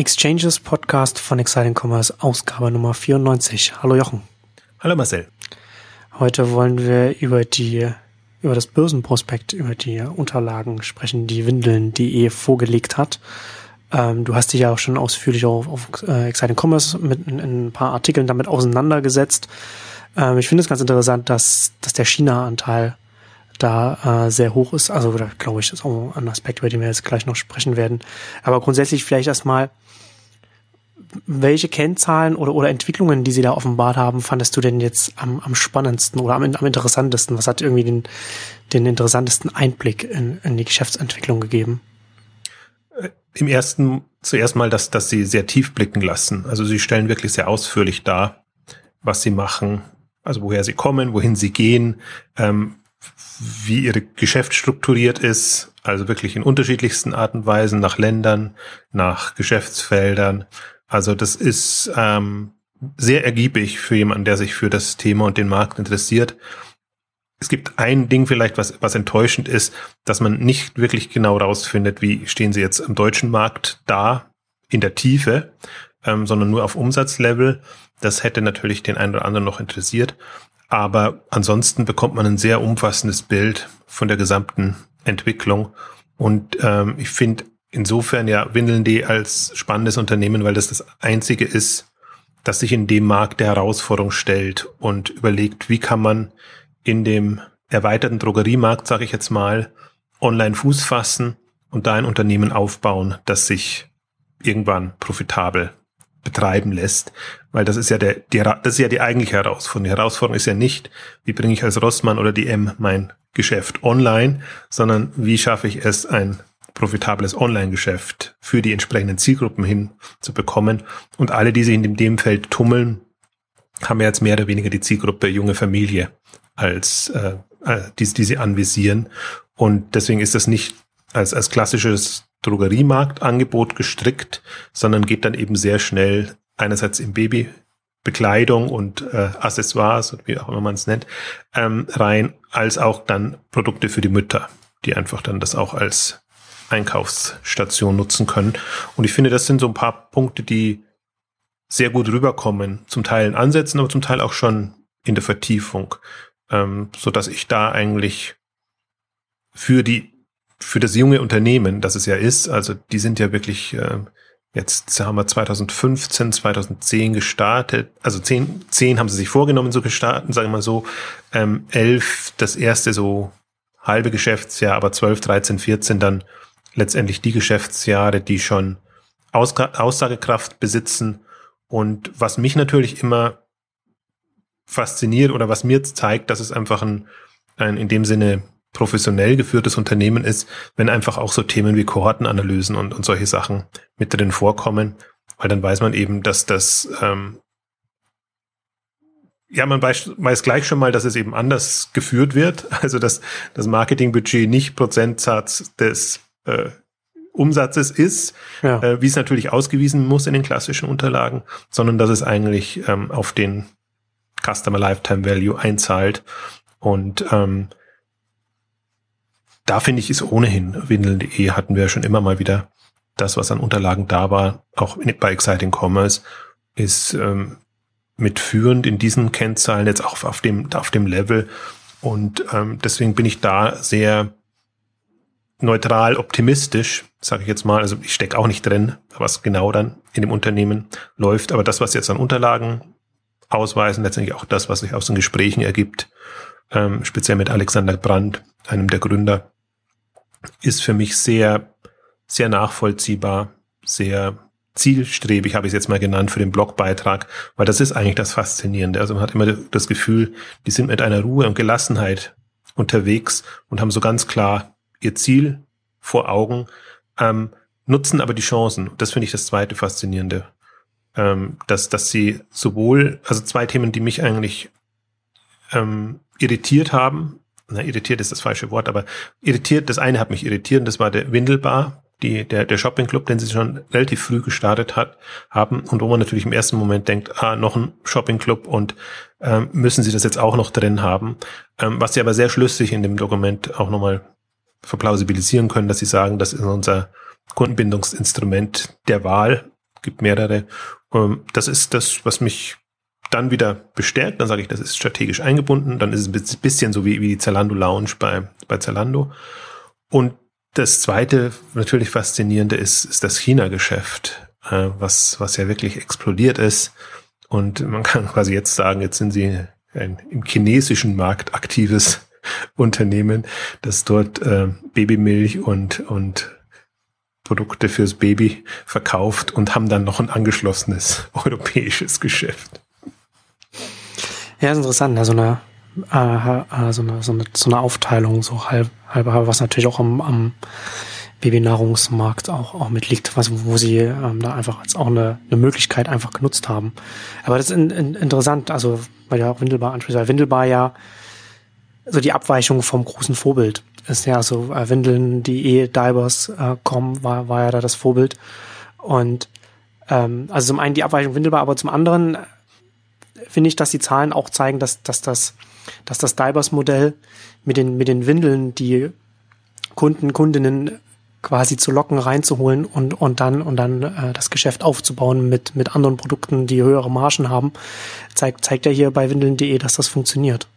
Exchanges Podcast von Exciting Commerce, Ausgabe Nummer 94. Hallo Jochen. Hallo Marcel. Heute wollen wir über die, über das Börsenprospekt, über die Unterlagen sprechen, die Windeln.de vorgelegt hat. Ähm, du hast dich ja auch schon ausführlich auf, auf äh, Exciting Commerce mit in, in ein paar Artikeln damit auseinandergesetzt. Ähm, ich finde es ganz interessant, dass, dass der China-Anteil da äh, sehr hoch ist. Also da glaube ich, ist auch ein Aspekt, über den wir jetzt gleich noch sprechen werden. Aber grundsätzlich vielleicht erstmal, welche Kennzahlen oder, oder Entwicklungen, die Sie da offenbart haben, fandest du denn jetzt am, am spannendsten oder am, am interessantesten? Was hat irgendwie den, den interessantesten Einblick in, in die Geschäftsentwicklung gegeben? Äh, Im ersten zuerst mal, dass, dass Sie sehr tief blicken lassen. Also Sie stellen wirklich sehr ausführlich dar, was Sie machen, also woher Sie kommen, wohin Sie gehen, ähm, wie Ihr Geschäft strukturiert ist, also wirklich in unterschiedlichsten Arten und Weisen, nach Ländern, nach Geschäftsfeldern. Also das ist ähm, sehr ergiebig für jemanden, der sich für das Thema und den Markt interessiert. Es gibt ein Ding vielleicht, was, was enttäuschend ist, dass man nicht wirklich genau rausfindet, wie stehen sie jetzt am deutschen Markt da in der Tiefe, ähm, sondern nur auf Umsatzlevel. Das hätte natürlich den einen oder anderen noch interessiert. Aber ansonsten bekommt man ein sehr umfassendes Bild von der gesamten Entwicklung. Und ähm, ich finde insofern ja Windeln.de als spannendes Unternehmen, weil das das einzige ist, das sich in dem Markt der Herausforderung stellt und überlegt, wie kann man in dem erweiterten Drogeriemarkt, sage ich jetzt mal, online Fuß fassen und da ein Unternehmen aufbauen, das sich irgendwann profitabel betreiben lässt, weil das ist ja der, die, das ist ja die eigentliche Herausforderung. Die Herausforderung ist ja nicht, wie bringe ich als Rossmann oder die M mein Geschäft online, sondern wie schaffe ich es, ein profitables Online-Geschäft für die entsprechenden Zielgruppen hin zu bekommen. Und alle, die sich in dem Feld tummeln, haben ja jetzt mehr oder weniger die Zielgruppe junge Familie als äh, äh die, die sie anvisieren. Und deswegen ist das nicht als, als klassisches Drogeriemarktangebot gestrickt, sondern geht dann eben sehr schnell einerseits im Babybekleidung und äh, Accessoires, wie auch immer man es nennt, ähm, rein, als auch dann Produkte für die Mütter, die einfach dann das auch als Einkaufsstation nutzen können. Und ich finde, das sind so ein paar Punkte, die sehr gut rüberkommen, zum Teil in Ansätzen, aber zum Teil auch schon in der Vertiefung, ähm, so dass ich da eigentlich für die für das junge Unternehmen, das es ja ist, also die sind ja wirklich, äh, jetzt haben wir 2015, 2010 gestartet, also 10, 10 haben sie sich vorgenommen, so gestartet, sagen wir mal so, ähm, 11 das erste so halbe Geschäftsjahr, aber 12, 13, 14 dann letztendlich die Geschäftsjahre, die schon Aus Aussagekraft besitzen. Und was mich natürlich immer fasziniert oder was mir zeigt, dass es einfach ein, ein in dem Sinne professionell geführtes Unternehmen ist, wenn einfach auch so Themen wie Kohortenanalysen und, und solche Sachen mit drin vorkommen, weil dann weiß man eben, dass das ähm, ja, man weiß, weiß gleich schon mal, dass es eben anders geführt wird. Also dass das Marketingbudget nicht Prozentsatz des äh, Umsatzes ist, ja. äh, wie es natürlich ausgewiesen muss in den klassischen Unterlagen, sondern dass es eigentlich ähm, auf den Customer Lifetime Value einzahlt. Und ähm, da finde ich es ohnehin, Windeln.de hatten wir schon immer mal wieder das, was an Unterlagen da war, auch bei Exciting Commerce, ist ähm, mitführend in diesen Kennzahlen jetzt auch auf dem, auf dem Level. Und ähm, deswegen bin ich da sehr neutral optimistisch, sage ich jetzt mal. Also ich stecke auch nicht drin, was genau dann in dem Unternehmen läuft. Aber das, was jetzt an Unterlagen ausweisen, letztendlich auch das, was sich aus den Gesprächen ergibt, ähm, speziell mit Alexander Brandt, einem der Gründer, ist für mich sehr, sehr nachvollziehbar, sehr zielstrebig, habe ich es jetzt mal genannt, für den Blogbeitrag, weil das ist eigentlich das Faszinierende. Also man hat immer das Gefühl, die sind mit einer Ruhe und Gelassenheit unterwegs und haben so ganz klar ihr Ziel vor Augen, ähm, nutzen aber die Chancen. Das finde ich das zweite Faszinierende. Ähm, dass, dass sie sowohl, also zwei Themen, die mich eigentlich ähm, irritiert haben, na, irritiert ist das falsche Wort, aber irritiert, das eine hat mich irritiert, und das war der Windelbar, die, der, der Shopping Club, den sie schon relativ früh gestartet hat, haben und wo man natürlich im ersten Moment denkt, ah, noch ein Shopping Club und ähm, müssen sie das jetzt auch noch drin haben, ähm, was sie aber sehr schlüssig in dem Dokument auch nochmal verplausibilisieren können, dass sie sagen, das ist unser Kundenbindungsinstrument der Wahl, gibt mehrere. Ähm, das ist das, was mich dann wieder bestärkt. Dann sage ich, das ist strategisch eingebunden. Dann ist es ein bisschen so wie, wie die Zalando Lounge bei, bei Zalando. Und das zweite, natürlich faszinierende ist, ist das China-Geschäft, äh, was, was ja wirklich explodiert ist. Und man kann quasi jetzt sagen, jetzt sind sie ein im chinesischen Markt aktives Unternehmen, das dort äh, Babymilch und, und Produkte fürs Baby verkauft und haben dann noch ein angeschlossenes europäisches Geschäft. Ja, ist interessant. Also eine, äh, so, eine, so, eine, so eine Aufteilung, so halb, halb, was natürlich auch am, am Babynahrungsmarkt auch, auch mitliegt, was, wo sie ähm, da einfach als auch eine, eine Möglichkeit einfach genutzt haben. Aber das ist in, in, interessant, also weil ja auch Windelbar anspricht, weil Windelbar ja so die Abweichung vom großen Vorbild ist ja so äh, Windeln.de, Divers.com äh, war, war ja da das Vorbild. Und ähm, also zum einen die Abweichung Windelbar, aber zum anderen finde ich, dass die Zahlen auch zeigen, dass, dass das, dass das Divers-Modell mit den, mit den Windeln, die Kunden, Kundinnen quasi zu locken, reinzuholen und, und dann, und dann äh, das Geschäft aufzubauen mit, mit anderen Produkten, die höhere Margen haben, zeigt, zeigt er hier bei windeln.de, dass das funktioniert.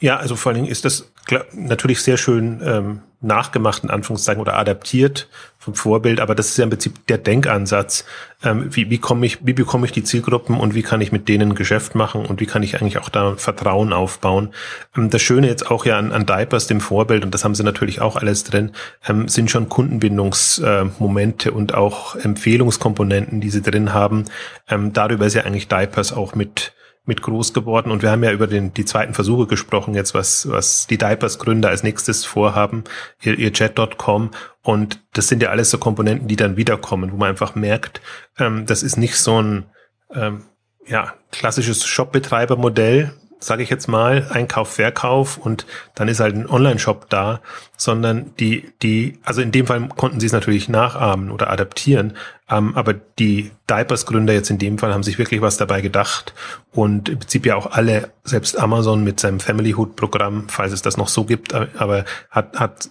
Ja, also vor allen Dingen ist das natürlich sehr schön ähm, nachgemacht, in Anführungszeichen, oder adaptiert vom Vorbild, aber das ist ja im Prinzip der Denkansatz. Ähm, wie, wie komme ich, wie bekomme ich die Zielgruppen und wie kann ich mit denen Geschäft machen und wie kann ich eigentlich auch da Vertrauen aufbauen? Ähm, das Schöne jetzt auch ja an, an Diapers, dem Vorbild, und das haben sie natürlich auch alles drin, ähm, sind schon Kundenbindungsmomente äh, und auch Empfehlungskomponenten, die sie drin haben. Ähm, darüber ist ja eigentlich Diapers auch mit mit groß geworden. Und wir haben ja über den, die zweiten Versuche gesprochen, jetzt was, was die Diapers-Gründer als nächstes vorhaben, ihr, ihr Chat.com. Und das sind ja alles so Komponenten, die dann wiederkommen, wo man einfach merkt, ähm, das ist nicht so ein ähm, ja, klassisches Shop-Betreiber-Modell, sage ich jetzt mal, Einkauf, Verkauf und dann ist halt ein Online-Shop da, sondern die, die, also in dem Fall konnten sie es natürlich nachahmen oder adaptieren, ähm, aber die Diapers-Gründer jetzt in dem Fall haben sich wirklich was dabei gedacht und im Prinzip ja auch alle, selbst Amazon mit seinem Family Hood-Programm, falls es das noch so gibt, äh, aber hat, hat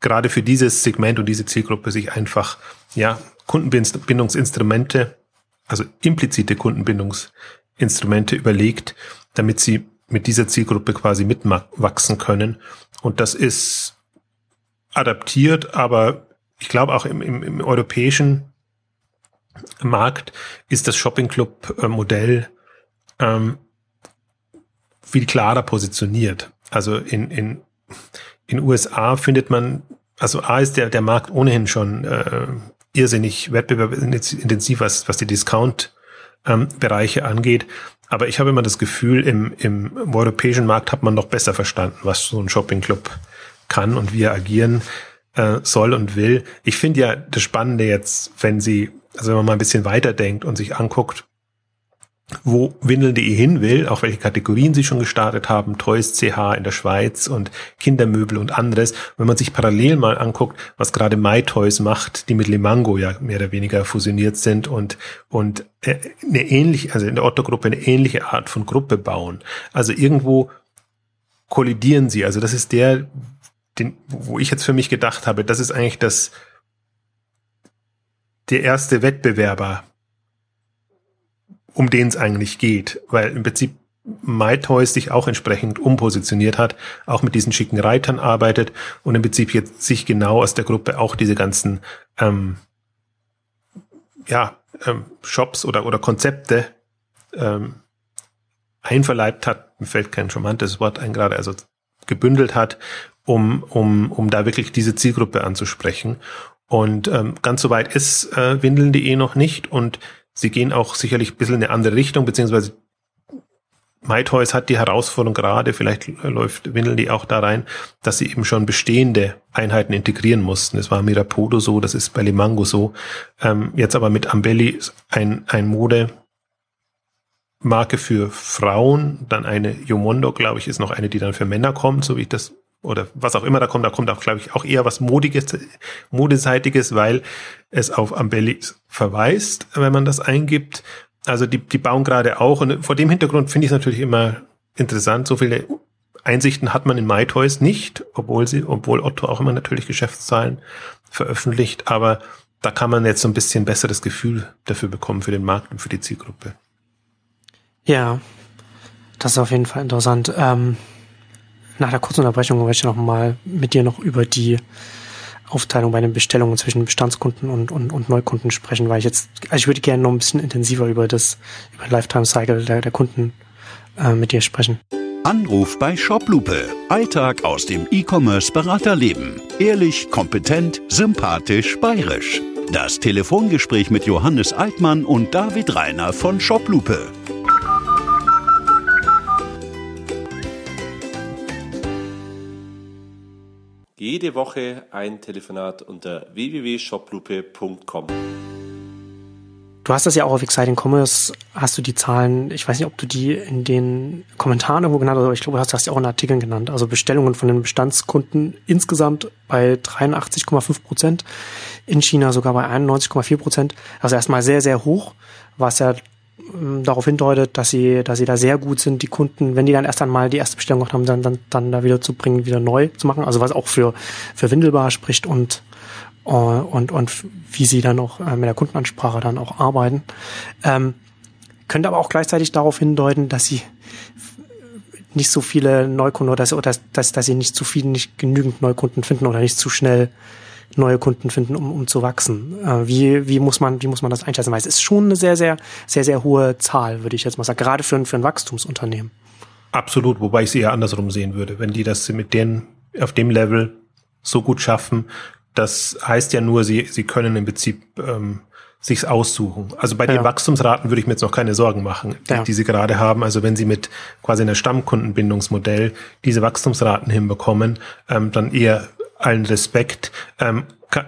gerade für dieses Segment und diese Zielgruppe sich einfach, ja, Kundenbindungsinstrumente, also implizite Kundenbindungsinstrumente überlegt, damit sie mit dieser Zielgruppe quasi mitwachsen können. Und das ist adaptiert, aber ich glaube auch im, im, im europäischen Markt ist das Shopping Club Modell ähm, viel klarer positioniert. Also in, in, in USA findet man, also A ist der, der Markt ohnehin schon äh, irrsinnig wettbewerbsintensiv, was, was die Discount ähm, Bereiche angeht. Aber ich habe immer das Gefühl, im, im europäischen Markt hat man noch besser verstanden, was so ein Shopping-Club kann und wie er agieren äh, soll und will. Ich finde ja das Spannende jetzt, wenn sie, also wenn man mal ein bisschen weiterdenkt und sich anguckt, wo Windeln.de hin will, auch welche Kategorien sie schon gestartet haben, Toys CH in der Schweiz und Kindermöbel und anderes. Wenn man sich parallel mal anguckt, was gerade MyToys macht, die mit Limango ja mehr oder weniger fusioniert sind und, und äh, eine ähnliche, also in der Otto-Gruppe eine ähnliche Art von Gruppe bauen. Also irgendwo kollidieren sie. Also das ist der, den, wo ich jetzt für mich gedacht habe, das ist eigentlich das, der erste Wettbewerber um den es eigentlich geht, weil im Prinzip MyToys sich auch entsprechend umpositioniert hat, auch mit diesen schicken Reitern arbeitet und im Prinzip jetzt sich genau aus der Gruppe auch diese ganzen ähm, ja, ähm, Shops oder, oder Konzepte ähm, einverleibt hat, mir fällt kein charmantes Wort ein gerade, also gebündelt hat, um, um, um da wirklich diese Zielgruppe anzusprechen. Und ähm, ganz so weit ist äh, Windeln.de noch nicht und Sie gehen auch sicherlich ein bisschen in eine andere Richtung, beziehungsweise MyToys hat die Herausforderung gerade, vielleicht läuft Windeln auch da rein, dass sie eben schon bestehende Einheiten integrieren mussten. Es war Mirapodo so, das ist bei Limango so. Ähm, jetzt aber mit Ambelli ein, ein Mode, Marke für Frauen, dann eine Yomondo, glaube ich, ist noch eine, die dann für Männer kommt, so wie ich das oder was auch immer da kommt, da kommt auch, glaube ich, auch eher was Modiges, Modeseitiges, weil es auf Ambelli verweist, wenn man das eingibt. Also die, die bauen gerade auch und vor dem Hintergrund finde ich es natürlich immer interessant. So viele Einsichten hat man in MyToys nicht, obwohl sie, obwohl Otto auch immer natürlich Geschäftszahlen veröffentlicht, aber da kann man jetzt so ein bisschen besseres Gefühl dafür bekommen, für den Markt und für die Zielgruppe. Ja, das ist auf jeden Fall interessant. Ähm, nach der kurzen Unterbrechung möchte ich noch mal mit dir noch über die Aufteilung bei den Bestellungen zwischen Bestandskunden und, und, und Neukunden sprechen, weil ich jetzt, also ich würde gerne noch ein bisschen intensiver über das, über den Lifetime Cycle der, der Kunden äh, mit dir sprechen. Anruf bei Shoplupe. Alltag aus dem E-Commerce-Beraterleben. Ehrlich, kompetent, sympathisch, bayerisch. Das Telefongespräch mit Johannes Altmann und David Reiner von Shoplupe. Jede Woche ein Telefonat unter www.shoplupe.com. Du hast das ja auch auf Exciting Commerce, hast du die Zahlen, ich weiß nicht, ob du die in den Kommentaren irgendwo genannt hast, aber ich glaube, du hast das ja auch in Artikeln genannt. Also Bestellungen von den Bestandskunden insgesamt bei 83,5 Prozent, in China sogar bei 91,4 Prozent. Also erstmal sehr, sehr hoch, was ja darauf hindeutet, dass sie, dass sie da sehr gut sind, die Kunden, wenn die dann erst einmal die erste Bestellung gemacht haben, dann, dann, dann da wieder zu bringen, wieder neu zu machen. Also was auch für, für Windelbar spricht und äh, und, und wie sie dann auch äh, mit der Kundenansprache dann auch arbeiten. Ähm, könnte aber auch gleichzeitig darauf hindeuten, dass sie nicht so viele Neukunden oder dass, dass, dass sie nicht zu viel, nicht genügend Neukunden finden oder nicht zu schnell neue Kunden finden, um, um zu wachsen. Äh, wie, wie, muss man, wie muss man das einschätzen? Weil es ist schon eine sehr, sehr, sehr, sehr hohe Zahl, würde ich jetzt mal sagen, gerade für, ein für ein Wachstumsunternehmen. Absolut, wobei ich es eher andersrum sehen würde. Wenn die das mit denen auf dem Level so gut schaffen, das heißt ja nur, sie, sie können im Prinzip ähm, sich's aussuchen. Also bei ja. den Wachstumsraten würde ich mir jetzt noch keine Sorgen machen, die, ja. die sie gerade haben. Also wenn sie mit quasi einer Stammkundenbindungsmodell diese Wachstumsraten hinbekommen, ähm, dann eher allen Respekt. Ähm, kann,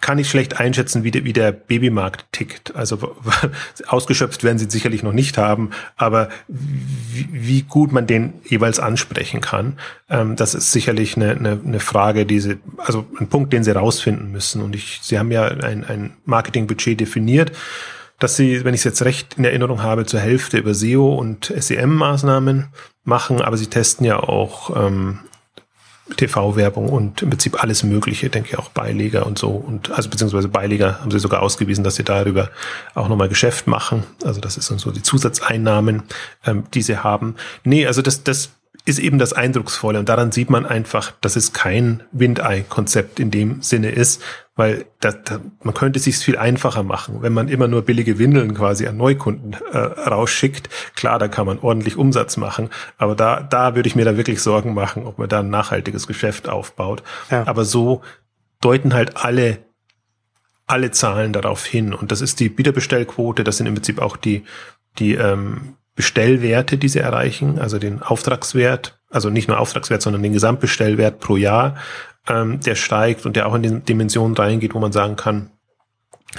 kann ich schlecht einschätzen, wie der, wie der Babymarkt tickt. Also ausgeschöpft werden sie sicherlich noch nicht haben, aber wie, wie gut man den jeweils ansprechen kann, ähm, das ist sicherlich eine, eine, eine Frage, die sie, also ein Punkt, den sie rausfinden müssen. Und ich, sie haben ja ein, ein Marketingbudget definiert, dass sie, wenn ich es jetzt recht in Erinnerung habe, zur Hälfte über SEO und SEM-Maßnahmen machen, aber sie testen ja auch ähm, TV-Werbung und im Prinzip alles Mögliche, denke ich auch Beileger und so. Und also beziehungsweise Beileger haben sie sogar ausgewiesen, dass sie darüber auch nochmal Geschäft machen. Also das ist so die Zusatzeinnahmen, ähm, die sie haben. Nee, also das, das ist eben das Eindrucksvolle. Und daran sieht man einfach, dass es kein Windei-Konzept in dem Sinne ist, weil da, da, man könnte es sich viel einfacher machen, wenn man immer nur billige Windeln quasi an Neukunden äh, rausschickt. Klar, da kann man ordentlich Umsatz machen, aber da, da würde ich mir da wirklich Sorgen machen, ob man da ein nachhaltiges Geschäft aufbaut. Ja. Aber so deuten halt alle alle Zahlen darauf hin. Und das ist die Wiederbestellquote, das sind im Prinzip auch die, die ähm, Bestellwerte, die sie erreichen, also den Auftragswert, also nicht nur Auftragswert, sondern den Gesamtbestellwert pro Jahr, ähm, der steigt und der auch in die Dimensionen reingeht, wo man sagen kann,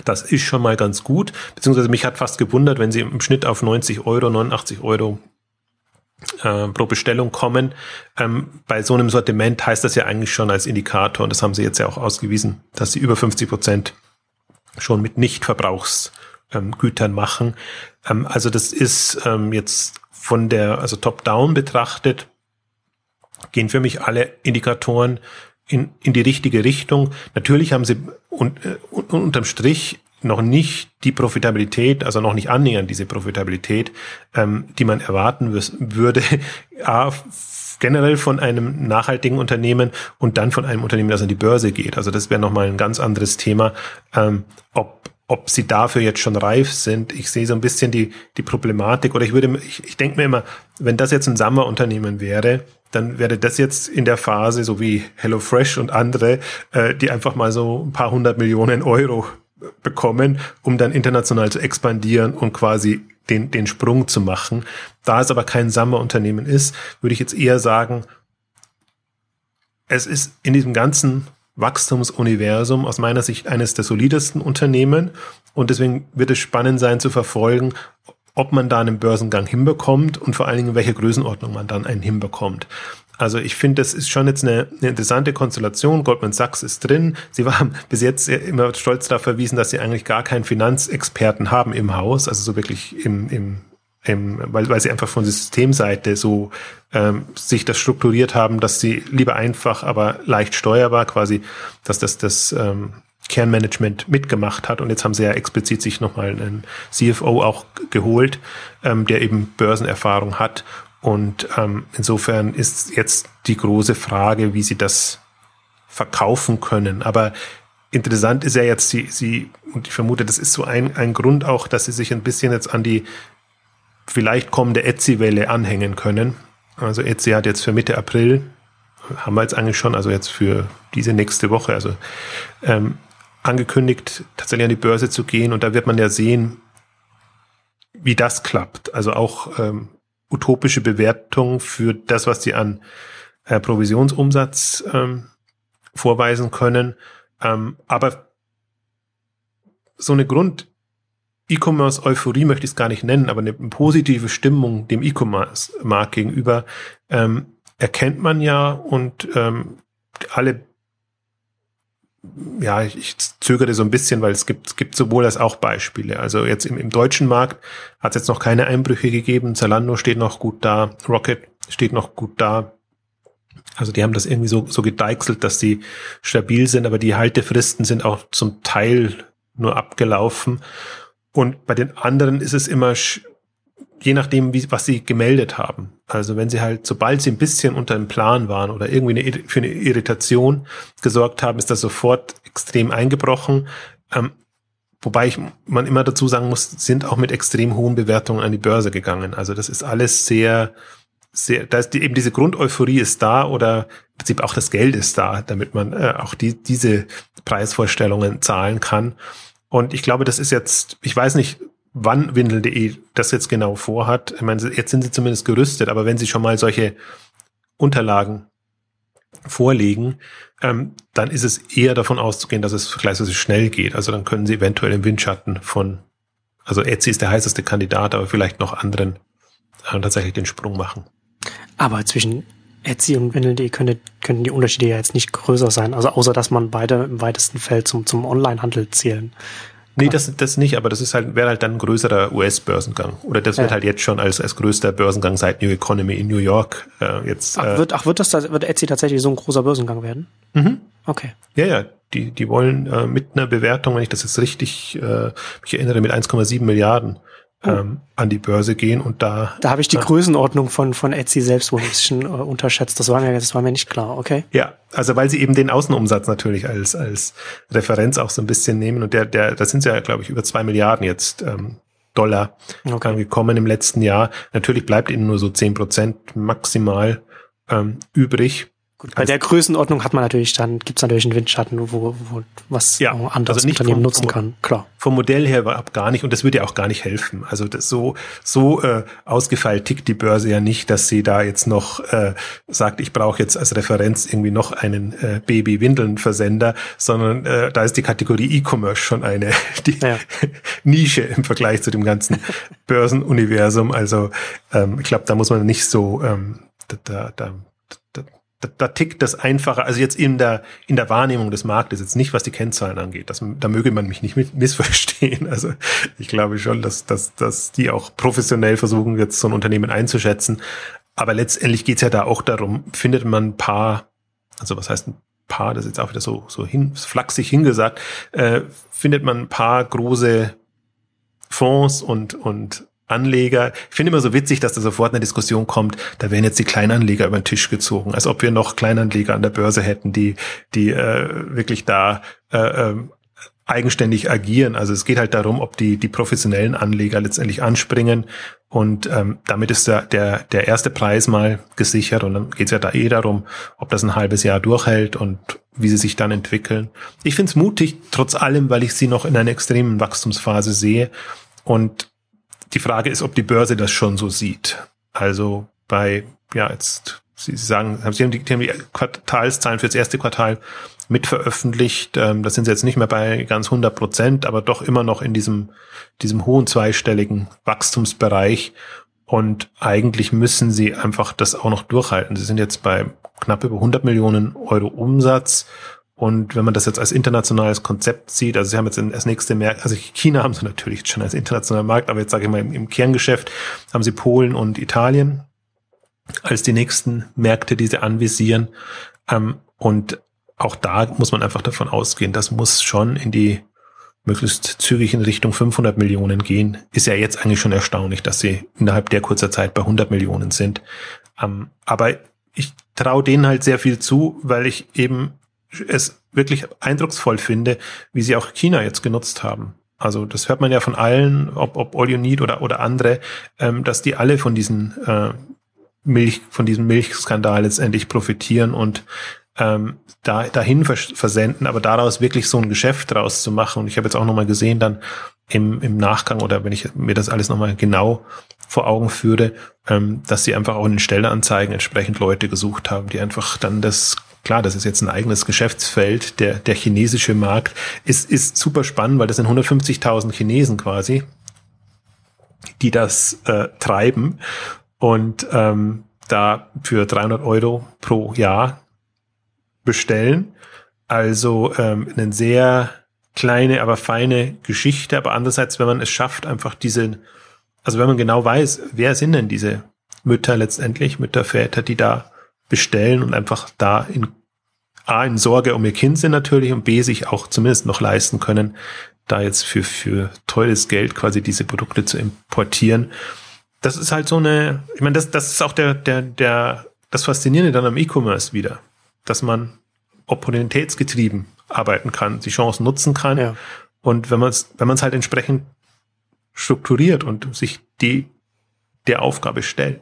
das ist schon mal ganz gut. Beziehungsweise mich hat fast gewundert, wenn sie im Schnitt auf 90 Euro, 89 Euro äh, pro Bestellung kommen. Ähm, bei so einem Sortiment heißt das ja eigentlich schon als Indikator, und das haben sie jetzt ja auch ausgewiesen, dass sie über 50 Prozent schon mit Nichtverbrauchsgütern machen. Ähm, also das ist ähm, jetzt von der, also top-down betrachtet, gehen für mich alle Indikatoren in, in die richtige Richtung. Natürlich haben sie un, äh, unterm Strich noch nicht die Profitabilität, also noch nicht annähernd diese Profitabilität, ähm, die man erwarten würde, A, generell von einem nachhaltigen Unternehmen und dann von einem Unternehmen, das an die Börse geht. Also das wäre nochmal ein ganz anderes Thema, ähm, ob ob sie dafür jetzt schon reif sind. Ich sehe so ein bisschen die, die Problematik oder ich würde, ich, ich denke mir immer, wenn das jetzt ein Sommerunternehmen wäre, dann wäre das jetzt in der Phase, so wie HelloFresh und andere, äh, die einfach mal so ein paar hundert Millionen Euro bekommen, um dann international zu expandieren und quasi den, den Sprung zu machen. Da es aber kein Sommerunternehmen ist, würde ich jetzt eher sagen, es ist in diesem ganzen Wachstumsuniversum aus meiner Sicht eines der solidesten Unternehmen. Und deswegen wird es spannend sein zu verfolgen, ob man da einen Börsengang hinbekommt und vor allen Dingen, in welcher Größenordnung man dann einen hinbekommt. Also ich finde, das ist schon jetzt eine, eine, interessante Konstellation. Goldman Sachs ist drin. Sie waren bis jetzt immer stolz darauf verwiesen, dass sie eigentlich gar keinen Finanzexperten haben im Haus, also so wirklich im, im ähm, weil, weil sie einfach von der Systemseite so ähm, sich das strukturiert haben, dass sie lieber einfach, aber leicht steuerbar quasi, dass das das ähm, Kernmanagement mitgemacht hat. Und jetzt haben sie ja explizit sich nochmal einen CFO auch geholt, ähm, der eben Börsenerfahrung hat. Und ähm, insofern ist jetzt die große Frage, wie sie das verkaufen können. Aber interessant ist ja jetzt, sie, sie, und ich vermute, das ist so ein, ein Grund auch, dass sie sich ein bisschen jetzt an die vielleicht kommende Etsy-Welle anhängen können. Also Etsy hat jetzt für Mitte April, haben wir jetzt eigentlich schon, also jetzt für diese nächste Woche, also ähm, angekündigt, tatsächlich an die Börse zu gehen. Und da wird man ja sehen, wie das klappt. Also auch ähm, utopische Bewertung für das, was sie an äh, Provisionsumsatz ähm, vorweisen können. Ähm, aber so eine Grund E-Commerce-Euphorie möchte ich es gar nicht nennen, aber eine positive Stimmung dem E-Commerce-Markt gegenüber ähm, erkennt man ja und ähm, alle ja, ich, ich zögere so ein bisschen, weil es gibt, es gibt sowohl als auch Beispiele. Also jetzt im, im deutschen Markt hat es jetzt noch keine Einbrüche gegeben. Zalando steht noch gut da, Rocket steht noch gut da. Also die haben das irgendwie so, so gedeichselt, dass sie stabil sind, aber die Haltefristen sind auch zum Teil nur abgelaufen. Und bei den anderen ist es immer je nachdem, wie, was sie gemeldet haben. Also wenn sie halt, sobald sie ein bisschen unter dem Plan waren oder irgendwie eine, für eine Irritation gesorgt haben, ist das sofort extrem eingebrochen. Ähm, wobei ich, man immer dazu sagen muss, sind auch mit extrem hohen Bewertungen an die Börse gegangen. Also das ist alles sehr, sehr, da ist die, eben diese Grundeuphorie ist da oder im Prinzip auch das Geld ist da, damit man äh, auch die, diese Preisvorstellungen zahlen kann. Und ich glaube, das ist jetzt, ich weiß nicht, wann Windel.de das jetzt genau vorhat. Ich meine, jetzt sind sie zumindest gerüstet, aber wenn sie schon mal solche Unterlagen vorlegen, ähm, dann ist es eher davon auszugehen, dass es vergleichsweise schnell geht. Also dann können sie eventuell im Windschatten von, also Etsy ist der heißeste Kandidat, aber vielleicht noch anderen äh, tatsächlich den Sprung machen. Aber zwischen Etsy und Windel.de könnte, könnten die Unterschiede ja jetzt nicht größer sein. Also außer, dass man beide im weitesten Feld zum, zum Online-Handel zählen. Nee, das, das nicht, aber das ist halt, wäre halt dann ein größerer US-Börsengang. Oder das ja. wird halt jetzt schon als, als größter Börsengang seit New Economy in New York äh, jetzt. Ach, wird, ach, wird das, wird Etsy tatsächlich so ein großer Börsengang werden? Mhm. Okay. Ja, ja. Die, die wollen äh, mit einer Bewertung, wenn ich das jetzt richtig äh, mich erinnere, mit 1,7 Milliarden Oh. ähm, an die Börse gehen und da. Da habe ich die äh, Größenordnung von, von Etsy selbst wohl ein bisschen äh, unterschätzt. Das war mir, das war mir nicht klar, okay? Ja, also weil sie eben den Außenumsatz natürlich als, als Referenz auch so ein bisschen nehmen und der, der, das sind ja, glaube ich, über zwei Milliarden jetzt ähm, Dollar okay. gekommen im letzten Jahr. Natürlich bleibt ihnen nur so zehn Prozent maximal ähm, übrig. Gut, bei der Größenordnung hat man natürlich dann, gibt es natürlich einen Windschatten, wo, wo was ja, anderes also nicht Unternehmen vom, nutzen kann. Klar. Vom Modell her überhaupt gar nicht und das würde ja auch gar nicht helfen. Also das so, so äh, ausgefeilt tickt die Börse ja nicht, dass sie da jetzt noch äh, sagt, ich brauche jetzt als Referenz irgendwie noch einen äh, Baby-Windeln-Versender, sondern äh, da ist die Kategorie E-Commerce schon eine die ja. Nische im Vergleich zu dem ganzen Börsenuniversum. Also ähm, ich glaube, da muss man nicht so ähm, da, da, da, da tickt das einfacher, also jetzt in der, in der Wahrnehmung des Marktes, jetzt nicht was die Kennzahlen angeht, das, da möge man mich nicht mit, missverstehen. Also ich glaube schon, dass, dass, dass die auch professionell versuchen, jetzt so ein Unternehmen einzuschätzen. Aber letztendlich geht's ja da auch darum, findet man ein paar, also was heißt ein paar, das ist jetzt auch wieder so, so hin, flachsig hingesagt, äh, findet man ein paar große Fonds und, und Anleger. Ich finde immer so witzig, dass da sofort eine Diskussion kommt, da werden jetzt die Kleinanleger über den Tisch gezogen, als ob wir noch Kleinanleger an der Börse hätten, die, die äh, wirklich da äh, äh, eigenständig agieren. Also es geht halt darum, ob die, die professionellen Anleger letztendlich anspringen und ähm, damit ist der, der, der erste Preis mal gesichert und dann geht es ja da eh darum, ob das ein halbes Jahr durchhält und wie sie sich dann entwickeln. Ich finde es mutig, trotz allem, weil ich sie noch in einer extremen Wachstumsphase sehe und die Frage ist, ob die Börse das schon so sieht. Also bei, ja, jetzt, Sie sagen, Sie haben die, die, haben die Quartalszahlen für das erste Quartal mit veröffentlicht. Ähm, das sind Sie jetzt nicht mehr bei ganz 100 Prozent, aber doch immer noch in diesem, diesem hohen zweistelligen Wachstumsbereich. Und eigentlich müssen Sie einfach das auch noch durchhalten. Sie sind jetzt bei knapp über 100 Millionen Euro Umsatz und wenn man das jetzt als internationales Konzept sieht, also sie haben jetzt als nächste Märkte, also China haben sie natürlich schon als internationaler Markt, aber jetzt sage ich mal im, im Kerngeschäft haben sie Polen und Italien als die nächsten Märkte, die sie anvisieren. Ähm, und auch da muss man einfach davon ausgehen, das muss schon in die möglichst zügig in Richtung 500 Millionen gehen. Ist ja jetzt eigentlich schon erstaunlich, dass sie innerhalb der kurzer Zeit bei 100 Millionen sind. Ähm, aber ich traue denen halt sehr viel zu, weil ich eben es wirklich eindrucksvoll finde, wie sie auch China jetzt genutzt haben. Also das hört man ja von allen, ob, ob All You Need oder, oder andere, ähm, dass die alle von diesen äh, Milch, von diesem Milchskandal letztendlich profitieren und ähm, da, dahin vers versenden, aber daraus wirklich so ein Geschäft draus zu machen. Und ich habe jetzt auch nochmal gesehen, dann im, im Nachgang oder wenn ich mir das alles nochmal genau vor Augen führe, ähm, dass sie einfach auch in den Stellenanzeigen entsprechend Leute gesucht haben, die einfach dann das klar, das ist jetzt ein eigenes Geschäftsfeld. Der, der chinesische Markt ist, ist super spannend, weil das sind 150.000 Chinesen quasi, die das äh, treiben und ähm, da für 300 Euro pro Jahr bestellen. Also ähm, eine sehr kleine, aber feine Geschichte. Aber andererseits, wenn man es schafft, einfach diese, also wenn man genau weiß, wer sind denn diese Mütter letztendlich, Mütter, Väter, die da bestellen und einfach da in A, in Sorge um ihr Kind sind natürlich und B, sich auch zumindest noch leisten können, da jetzt für, für teures Geld quasi diese Produkte zu importieren. Das ist halt so eine, ich meine, das, das ist auch der, der, der, das Faszinierende dann am E-Commerce wieder, dass man opportunitätsgetrieben arbeiten kann, die Chancen nutzen kann. Ja. Und wenn man es, wenn man es halt entsprechend strukturiert und sich die der Aufgabe stellt.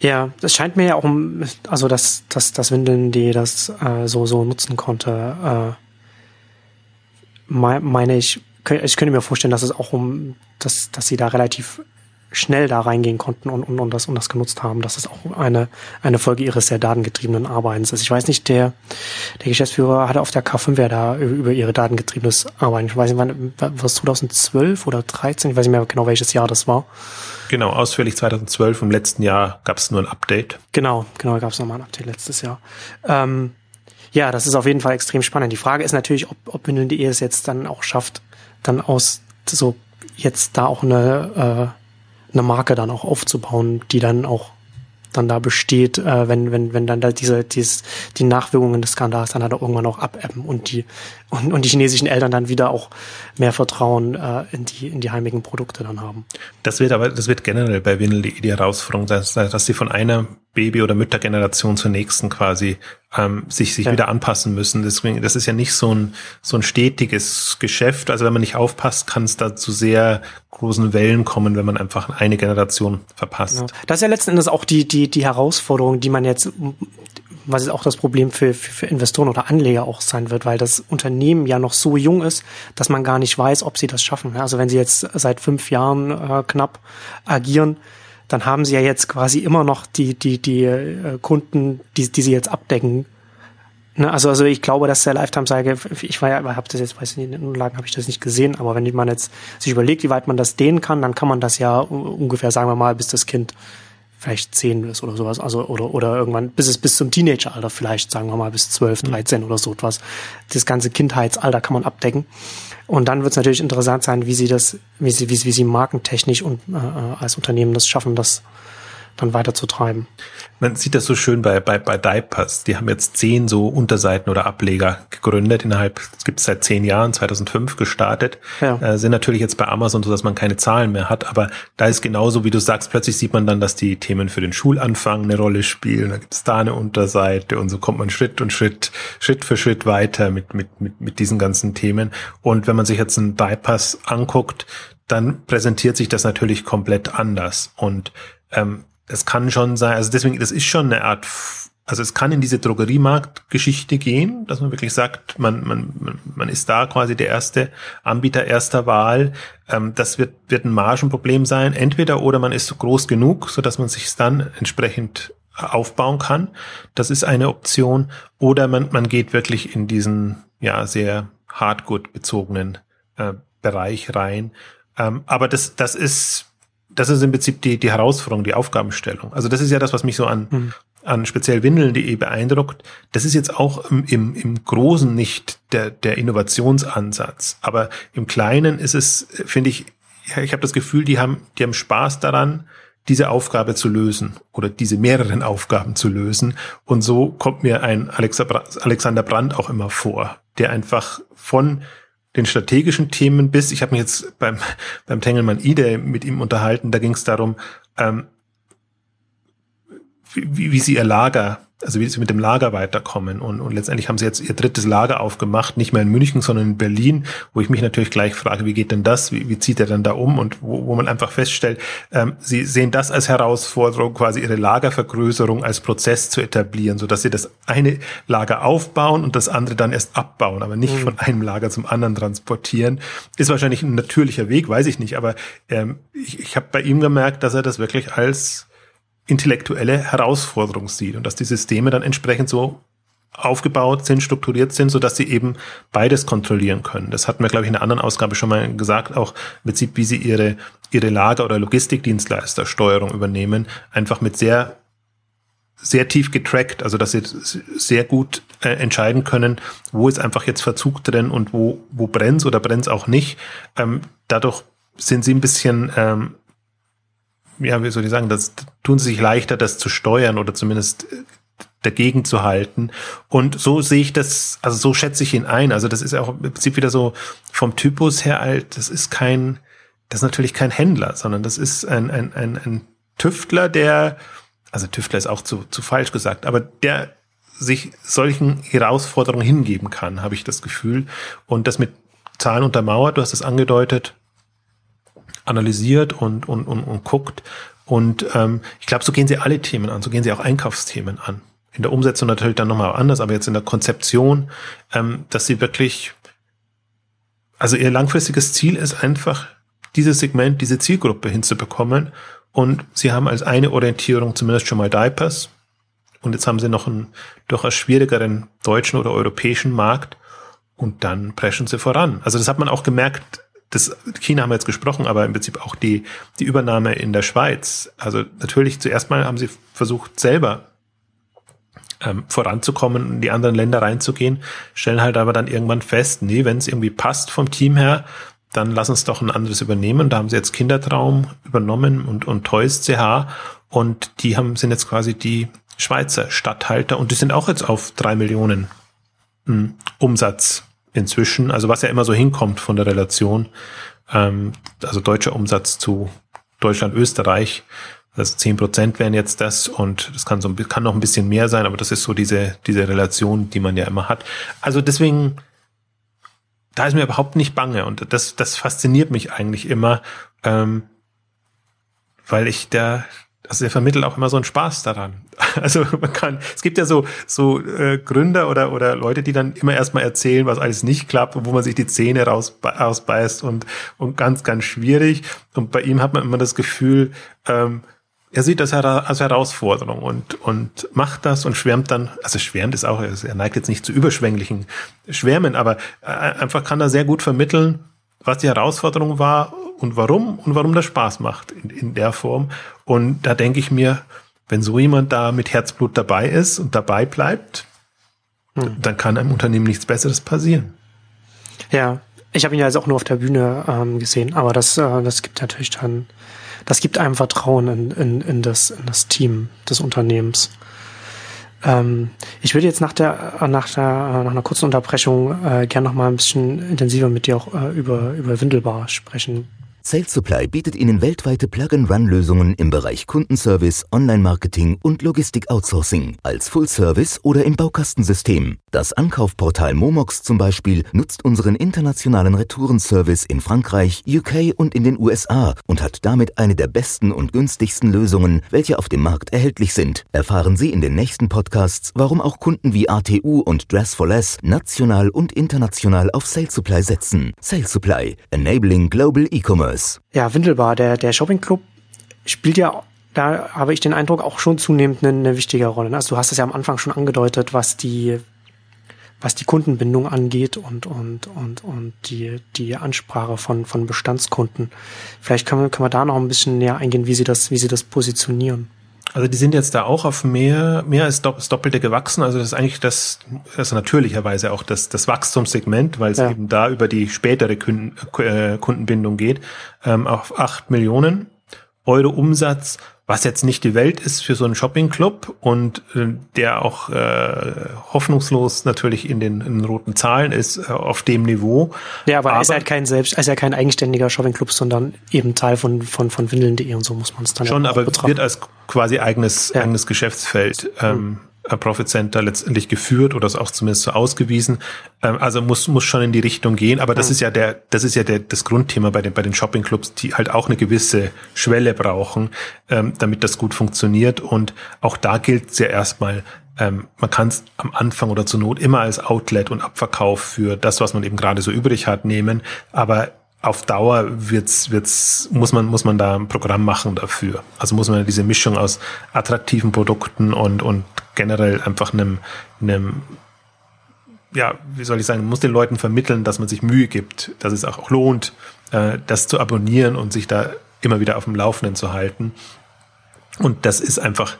Ja, es scheint mir ja auch, also dass dass das Windeln, die das äh, so so nutzen konnte, äh, meine ich, ich könnte mir vorstellen, dass es auch um, dass dass sie da relativ schnell da reingehen konnten und, und, und, das, und das genutzt haben, dass das auch eine, eine Folge ihres sehr datengetriebenen Arbeitens ist. Ich weiß nicht, der, der Geschäftsführer hatte auf der K5 ja da über ihre datengetriebenes Arbeiten. Ich weiß nicht, wann, war es 2012 oder 13? Ich weiß nicht mehr genau, welches Jahr das war. Genau, ausführlich 2012. Im letzten Jahr gab es nur ein Update. Genau, genau, gab es nochmal ein Update letztes Jahr. Ähm, ja, das ist auf jeden Fall extrem spannend. Die Frage ist natürlich, ob, ob Windeln.de es jetzt dann auch schafft, dann aus so jetzt da auch eine äh, eine Marke dann auch aufzubauen, die dann auch dann da besteht, äh, wenn, wenn, wenn dann da diese, dieses, die Nachwirkungen des Skandals dann halt auch irgendwann auch abebben und die, und, und die chinesischen Eltern dann wieder auch mehr Vertrauen äh, in die, in die heimigen Produkte dann haben. Das wird aber, das wird generell bei Windel die, die Herausforderung sein, dass, dass sie von einer Baby- oder Müttergeneration zur nächsten quasi ähm, sich, sich ja. wieder anpassen müssen. Deswegen, das ist ja nicht so ein, so ein stetiges Geschäft. Also wenn man nicht aufpasst, kann es da zu sehr großen Wellen kommen, wenn man einfach eine Generation verpasst. Genau. Das ist ja letzten Endes auch die, die, die Herausforderung, die man jetzt, was auch das Problem für, für, für Investoren oder Anleger auch sein wird, weil das Unternehmen ja noch so jung ist, dass man gar nicht weiß, ob sie das schaffen. Also wenn sie jetzt seit fünf Jahren äh, knapp agieren, dann haben sie ja jetzt quasi immer noch die, die, die äh, Kunden, die, die sie jetzt abdecken. Ne? Also, also ich glaube, dass der Lifetime sage, ich war ja, habe das jetzt, weiß ich nicht, in den Unterlagen habe ich das nicht gesehen, aber wenn man jetzt sich überlegt, wie weit man das dehnen kann, dann kann man das ja ungefähr, sagen wir mal, bis das Kind vielleicht zehn ist oder sowas, also oder oder irgendwann bis es bis zum Teenageralter vielleicht, sagen wir mal bis zwölf, mhm. dreizehn oder so etwas. Das ganze Kindheitsalter kann man abdecken. Und dann wird es natürlich interessant sein, wie sie das, wie sie, wie, wie sie markentechnisch und äh, als Unternehmen das schaffen, das dann weiterzutreiben. Man sieht das so schön bei, bei, bei Diapers. Die haben jetzt zehn so Unterseiten oder Ableger gegründet innerhalb, es gibt es seit zehn Jahren, 2005 gestartet. Ja. Äh, sind natürlich jetzt bei Amazon so, dass man keine Zahlen mehr hat, aber da ist genauso, wie du sagst, plötzlich sieht man dann, dass die Themen für den Schulanfang eine Rolle spielen. Da gibt es da eine Unterseite und so kommt man Schritt und Schritt, Schritt für Schritt weiter mit, mit, mit, mit diesen ganzen Themen. Und wenn man sich jetzt einen Diapers anguckt, dann präsentiert sich das natürlich komplett anders. Und ähm, es kann schon sein, also deswegen, das ist schon eine Art, also es kann in diese Drogeriemarktgeschichte gehen, dass man wirklich sagt, man, man, man ist da quasi der erste Anbieter erster Wahl. Ähm, das wird, wird ein Margenproblem sein, entweder oder man ist groß genug, so dass man sich dann entsprechend aufbauen kann. Das ist eine Option. Oder man, man geht wirklich in diesen, ja, sehr hardgood bezogenen äh, Bereich rein. Ähm, aber das, das ist, das ist im Prinzip die, die Herausforderung, die Aufgabenstellung. Also das ist ja das, was mich so an, mhm. an speziell Windeln.de beeindruckt. Das ist jetzt auch im, im, im Großen nicht der, der Innovationsansatz. Aber im Kleinen ist es, finde ich, ich habe das Gefühl, die haben, die haben Spaß daran, diese Aufgabe zu lösen oder diese mehreren Aufgaben zu lösen. Und so kommt mir ein Alexander Brandt auch immer vor, der einfach von den strategischen Themen bis, ich habe mich jetzt beim, beim Tengelmann Ide mit ihm unterhalten, da ging es darum, ähm, wie, wie sie ihr Lager also wie sie mit dem Lager weiterkommen. Und, und letztendlich haben sie jetzt ihr drittes Lager aufgemacht, nicht mehr in München, sondern in Berlin, wo ich mich natürlich gleich frage, wie geht denn das? Wie, wie zieht er dann da um? Und wo, wo man einfach feststellt, ähm, sie sehen das als Herausforderung, quasi ihre Lagervergrößerung als Prozess zu etablieren, so dass sie das eine Lager aufbauen und das andere dann erst abbauen, aber nicht mhm. von einem Lager zum anderen transportieren. Ist wahrscheinlich ein natürlicher Weg, weiß ich nicht, aber ähm, ich, ich habe bei ihm gemerkt, dass er das wirklich als intellektuelle Herausforderung sieht und dass die Systeme dann entsprechend so aufgebaut sind, strukturiert sind, so dass sie eben beides kontrollieren können. Das hatten wir, glaube ich, in einer anderen Ausgabe schon mal gesagt, auch im Prinzip, wie sie ihre, ihre Lager- oder Logistikdienstleistersteuerung übernehmen, einfach mit sehr, sehr tief getrackt, also dass sie sehr gut äh, entscheiden können, wo ist einfach jetzt Verzug drin und wo, wo brennt's oder brennt's auch nicht. Ähm, dadurch sind sie ein bisschen ähm, ja, wie soll ich sagen, das tun sie sich leichter, das zu steuern oder zumindest äh, dagegen zu halten. Und so sehe ich das, also so schätze ich ihn ein. Also das ist auch im Prinzip wieder so vom Typus her alt. Das ist kein, das ist natürlich kein Händler, sondern das ist ein, ein, ein, ein Tüftler, der, also Tüftler ist auch zu, zu falsch gesagt, aber der sich solchen Herausforderungen hingeben kann, habe ich das Gefühl. Und das mit Zahlen untermauert, du hast es angedeutet, analysiert und, und, und, und guckt. Und ähm, ich glaube, so gehen sie alle Themen an, so gehen sie auch Einkaufsthemen an. In der Umsetzung natürlich dann nochmal anders, aber jetzt in der Konzeption, ähm, dass sie wirklich, also ihr langfristiges Ziel ist einfach, dieses Segment, diese Zielgruppe hinzubekommen. Und sie haben als eine Orientierung zumindest schon mal Diapers. Und jetzt haben sie noch einen durchaus schwierigeren deutschen oder europäischen Markt. Und dann preschen sie voran. Also das hat man auch gemerkt das China haben wir jetzt gesprochen, aber im Prinzip auch die, die Übernahme in der Schweiz. Also natürlich zuerst mal haben sie versucht, selber ähm, voranzukommen in die anderen Länder reinzugehen, stellen halt aber dann irgendwann fest, nee, wenn es irgendwie passt vom Team her, dann lass uns doch ein anderes übernehmen. Da haben sie jetzt Kindertraum übernommen und, und Toys CH und die haben, sind jetzt quasi die Schweizer Stadthalter und die sind auch jetzt auf drei Millionen hm, Umsatz inzwischen, also was ja immer so hinkommt von der Relation, ähm, also deutscher Umsatz zu Deutschland, Österreich, also zehn Prozent wären jetzt das und das kann so kann noch ein bisschen mehr sein, aber das ist so diese diese Relation, die man ja immer hat. Also deswegen, da ist mir überhaupt nicht bange und das das fasziniert mich eigentlich immer, ähm, weil ich da also er vermittelt auch immer so einen Spaß daran. Also man kann, es gibt ja so so äh, Gründer oder oder Leute, die dann immer erstmal erzählen, was alles nicht klappt und wo man sich die Zähne raus, rausbeißt und und ganz ganz schwierig. Und bei ihm hat man immer das Gefühl, ähm, er sieht das als Herausforderung und und macht das und schwärmt dann. Also schwärmt ist auch, er neigt jetzt nicht zu überschwänglichen Schwärmen, aber äh, einfach kann er sehr gut vermitteln, was die Herausforderung war und warum und warum das Spaß macht in, in der Form. Und da denke ich mir, wenn so jemand da mit Herzblut dabei ist und dabei bleibt, hm. dann kann einem Unternehmen nichts Besseres passieren. Ja, ich habe ihn ja jetzt auch nur auf der Bühne ähm, gesehen, aber das, äh, das gibt natürlich dann, das gibt einem Vertrauen in, in, in, das, in das Team des Unternehmens. Ähm, ich würde jetzt nach der, nach der, nach einer kurzen Unterbrechung äh, gerne noch mal ein bisschen intensiver mit dir auch äh, über, über Windelbar sprechen. Sales Supply bietet Ihnen weltweite Plug-and-Run-Lösungen im Bereich Kundenservice, Online-Marketing und Logistik-Outsourcing als Full-Service oder im Baukastensystem. Das Ankaufportal Momox zum Beispiel nutzt unseren internationalen Retourenservice in Frankreich, UK und in den USA und hat damit eine der besten und günstigsten Lösungen, welche auf dem Markt erhältlich sind. Erfahren Sie in den nächsten Podcasts, warum auch Kunden wie ATU und Dress for Less national und international auf Sales Supply setzen. Sales Supply, enabling global e-commerce. Service. Ja, Windelbar, der, der Shoppingclub spielt ja, da habe ich den Eindruck, auch schon zunehmend eine, eine wichtige Rolle. Also du hast es ja am Anfang schon angedeutet, was die, was die Kundenbindung angeht und, und, und, und die, die Ansprache von, von Bestandskunden. Vielleicht können wir, können wir da noch ein bisschen näher eingehen, wie sie das, wie sie das positionieren. Also die sind jetzt da auch auf mehr, mehr als das Doppelte gewachsen. Also das ist eigentlich das, also natürlicherweise auch das, das Wachstumssegment, weil es ja. eben da über die spätere Kunden, äh, Kundenbindung geht, ähm, auf acht Millionen Euro Umsatz, was jetzt nicht die Welt ist für so einen Shopping-Club und äh, der auch äh, hoffnungslos natürlich in den, in den roten Zahlen ist äh, auf dem Niveau. Ja, aber, aber er ist halt kein selbst, er ist ja kein eigenständiger Shopping-Club, sondern eben Teil von von von Windeln.de und so muss man es dann schon, ja aber betrachten. wird als quasi eigenes ja. eigenes Geschäftsfeld ähm, mhm. Profit Center letztendlich geführt oder ist auch zumindest so ausgewiesen. Ähm, also muss, muss schon in die Richtung gehen. Aber das mhm. ist ja der, das ist ja der, das Grundthema bei den, bei den Shopping Clubs, die halt auch eine gewisse Schwelle brauchen, ähm, damit das gut funktioniert. Und auch da gilt es ja erstmal, ähm, man kann es am Anfang oder zur Not immer als Outlet und Abverkauf für das, was man eben gerade so übrig hat, nehmen. Aber auf Dauer wird's, wird's, muss man, muss man da ein Programm machen dafür. Also muss man diese Mischung aus attraktiven Produkten und, und generell einfach einem, einem, ja, wie soll ich sagen, muss den Leuten vermitteln, dass man sich Mühe gibt, dass es auch lohnt, äh, das zu abonnieren und sich da immer wieder auf dem Laufenden zu halten. Und das ist einfach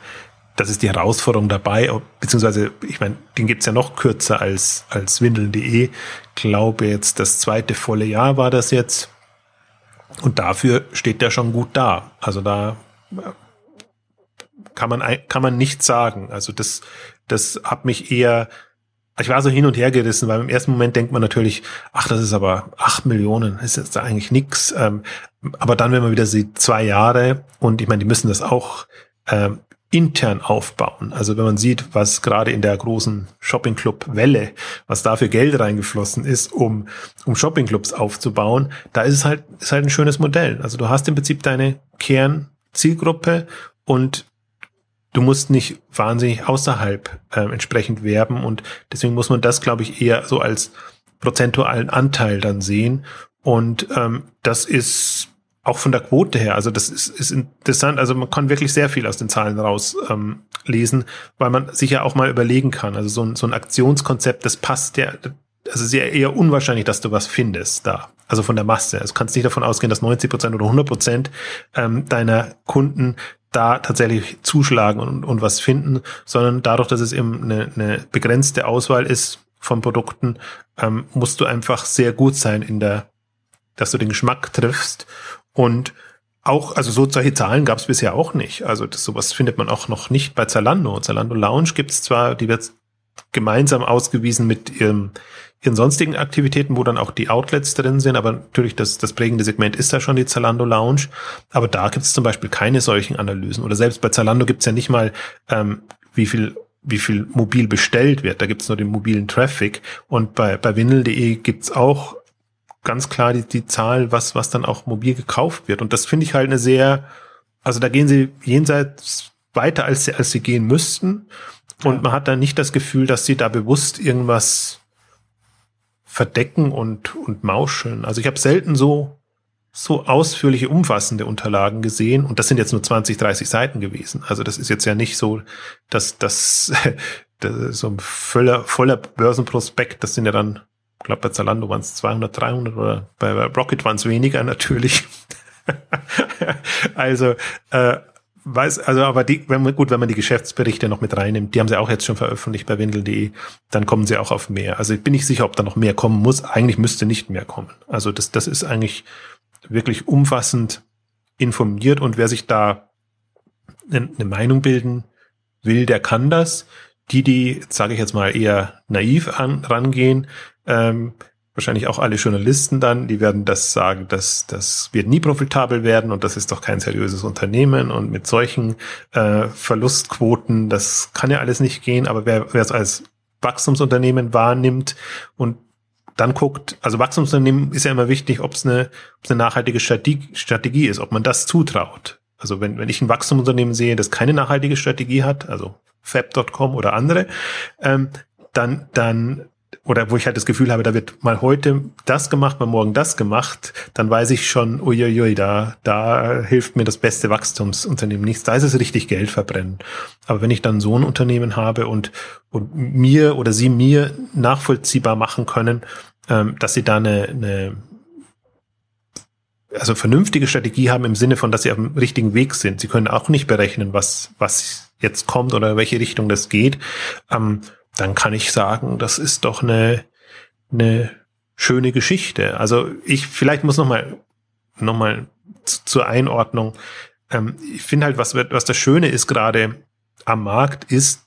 das ist die Herausforderung dabei, beziehungsweise, ich meine, den gibt's ja noch kürzer als, als windeln.de. Glaube jetzt, das zweite volle Jahr war das jetzt. Und dafür steht der schon gut da. Also da kann man, kann man nichts sagen. Also das, das hat mich eher, ich war so hin und her gerissen, weil im ersten Moment denkt man natürlich, ach, das ist aber acht Millionen, ist jetzt eigentlich nix. Ähm, aber dann, wenn man wieder sieht, zwei Jahre und ich meine, die müssen das auch ähm, intern aufbauen. Also wenn man sieht, was gerade in der großen Shopping Club Welle, was da für Geld reingeflossen ist, um, um Shopping Clubs aufzubauen, da ist es halt, ist halt ein schönes Modell. Also du hast im Prinzip deine Kernzielgruppe und du musst nicht wahnsinnig außerhalb äh, entsprechend werben und deswegen muss man das, glaube ich, eher so als prozentualen Anteil dann sehen. Und ähm, das ist auch von der Quote her, also das ist, ist interessant, also man kann wirklich sehr viel aus den Zahlen raus ähm, weil man sich ja auch mal überlegen kann. Also so ein, so ein Aktionskonzept, das passt ja, also sehr eher unwahrscheinlich, dass du was findest da. Also von der Masse. Also kannst nicht davon ausgehen, dass 90 Prozent oder 100 Prozent ähm, deiner Kunden da tatsächlich zuschlagen und, und was finden, sondern dadurch, dass es eben eine, eine begrenzte Auswahl ist von Produkten, ähm, musst du einfach sehr gut sein in der, dass du den Geschmack triffst und auch, also so solche Zahlen gab es bisher auch nicht. Also das, sowas findet man auch noch nicht bei Zalando. Zalando Lounge gibt es zwar, die wird gemeinsam ausgewiesen mit ihrem, ihren sonstigen Aktivitäten, wo dann auch die Outlets drin sind, aber natürlich das, das prägende Segment ist da schon die Zalando Lounge. Aber da gibt es zum Beispiel keine solchen Analysen. Oder selbst bei Zalando gibt es ja nicht mal, ähm, wie viel wie viel mobil bestellt wird. Da gibt es nur den mobilen Traffic. Und bei, bei Windel.de gibt's auch ganz klar die, die Zahl, was, was dann auch mobil gekauft wird. Und das finde ich halt eine sehr, also da gehen sie jenseits weiter, als sie, als sie gehen müssten. Und ja. man hat dann nicht das Gefühl, dass sie da bewusst irgendwas verdecken und, und mauscheln. Also ich habe selten so, so ausführliche, umfassende Unterlagen gesehen. Und das sind jetzt nur 20, 30 Seiten gewesen. Also das ist jetzt ja nicht so, dass das, so ein voller, voller Börsenprospekt, das sind ja dann ich glaube, bei Zalando waren es 200, 300 oder bei Rocket waren es weniger natürlich. also, äh, weiß, also, aber die, wenn man, gut, wenn man die Geschäftsberichte noch mit reinnimmt, die haben sie auch jetzt schon veröffentlicht bei Windel.de, dann kommen sie auch auf mehr. Also ich bin nicht sicher, ob da noch mehr kommen muss. Eigentlich müsste nicht mehr kommen. Also das, das ist eigentlich wirklich umfassend informiert und wer sich da eine, Meinung bilden will, der kann das. Die, die, sage ich jetzt mal, eher naiv an, rangehen, ähm, wahrscheinlich auch alle Journalisten dann, die werden das sagen, dass das wird nie profitabel werden und das ist doch kein seriöses Unternehmen und mit solchen äh, Verlustquoten, das kann ja alles nicht gehen, aber wer, es als Wachstumsunternehmen wahrnimmt und dann guckt, also Wachstumsunternehmen ist ja immer wichtig, ob es eine, ob's eine nachhaltige Strategie, Strategie ist, ob man das zutraut. Also wenn, wenn ich ein Wachstumsunternehmen sehe, das keine nachhaltige Strategie hat, also Fab.com oder andere, ähm, dann, dann oder wo ich halt das Gefühl habe, da wird mal heute das gemacht, mal morgen das gemacht, dann weiß ich schon, uiuiui, da, da hilft mir das beste Wachstumsunternehmen nichts. Da ist es richtig Geld verbrennen. Aber wenn ich dann so ein Unternehmen habe und, und mir oder sie mir nachvollziehbar machen können, ähm, dass sie da eine, eine also vernünftige Strategie haben im Sinne von, dass sie auf dem richtigen Weg sind. Sie können auch nicht berechnen, was, was jetzt kommt oder welche Richtung das geht. Ähm, dann kann ich sagen, das ist doch eine, eine schöne Geschichte. Also ich vielleicht muss noch mal noch mal zur Einordnung. ähm, ich finde halt, was, was das Schöne ist gerade am Markt, ist,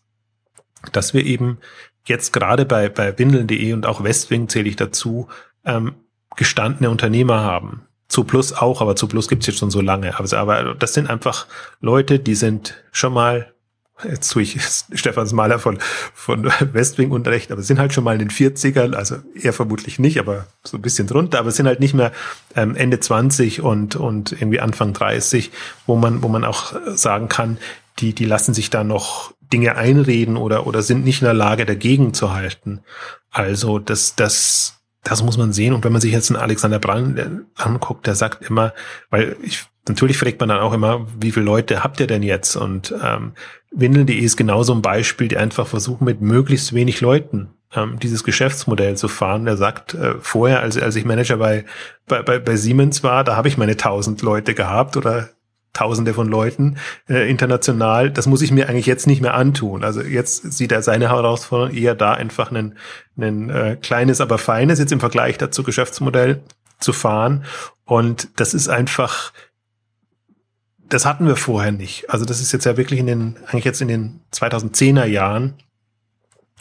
dass wir eben jetzt gerade bei, bei Windeln.de und auch Westwing zähle ich dazu, ähm, gestandene Unternehmer haben. Zu Plus auch, aber zu Plus gibt's jetzt schon so lange. Also, aber das sind einfach Leute, die sind schon mal jetzt tue ich Stefans Maler von, von Westwing Unrecht, aber sind halt schon mal in den 40ern, also eher vermutlich nicht, aber so ein bisschen drunter, aber sind halt nicht mehr ähm, Ende 20 und, und irgendwie Anfang 30, wo man, wo man auch sagen kann, die, die lassen sich da noch Dinge einreden oder, oder sind nicht in der Lage, dagegen zu halten. Also das, das, das muss man sehen. Und wenn man sich jetzt einen Alexander Brand anguckt, der sagt immer, weil ich natürlich fragt man dann auch immer, wie viele Leute habt ihr denn jetzt? Und ähm, Windeln.de ist genauso ein Beispiel, die einfach versuchen, mit möglichst wenig Leuten ähm, dieses Geschäftsmodell zu fahren. Er sagt, äh, vorher, als, als ich Manager bei, bei, bei, bei Siemens war, da habe ich meine tausend Leute gehabt oder Tausende von Leuten äh, international. Das muss ich mir eigentlich jetzt nicht mehr antun. Also jetzt sieht er seine Herausforderung eher da, einfach ein, ein äh, kleines, aber feines jetzt im Vergleich dazu Geschäftsmodell zu fahren. Und das ist einfach das hatten wir vorher nicht. Also das ist jetzt ja wirklich in den, eigentlich jetzt in den 2010er Jahren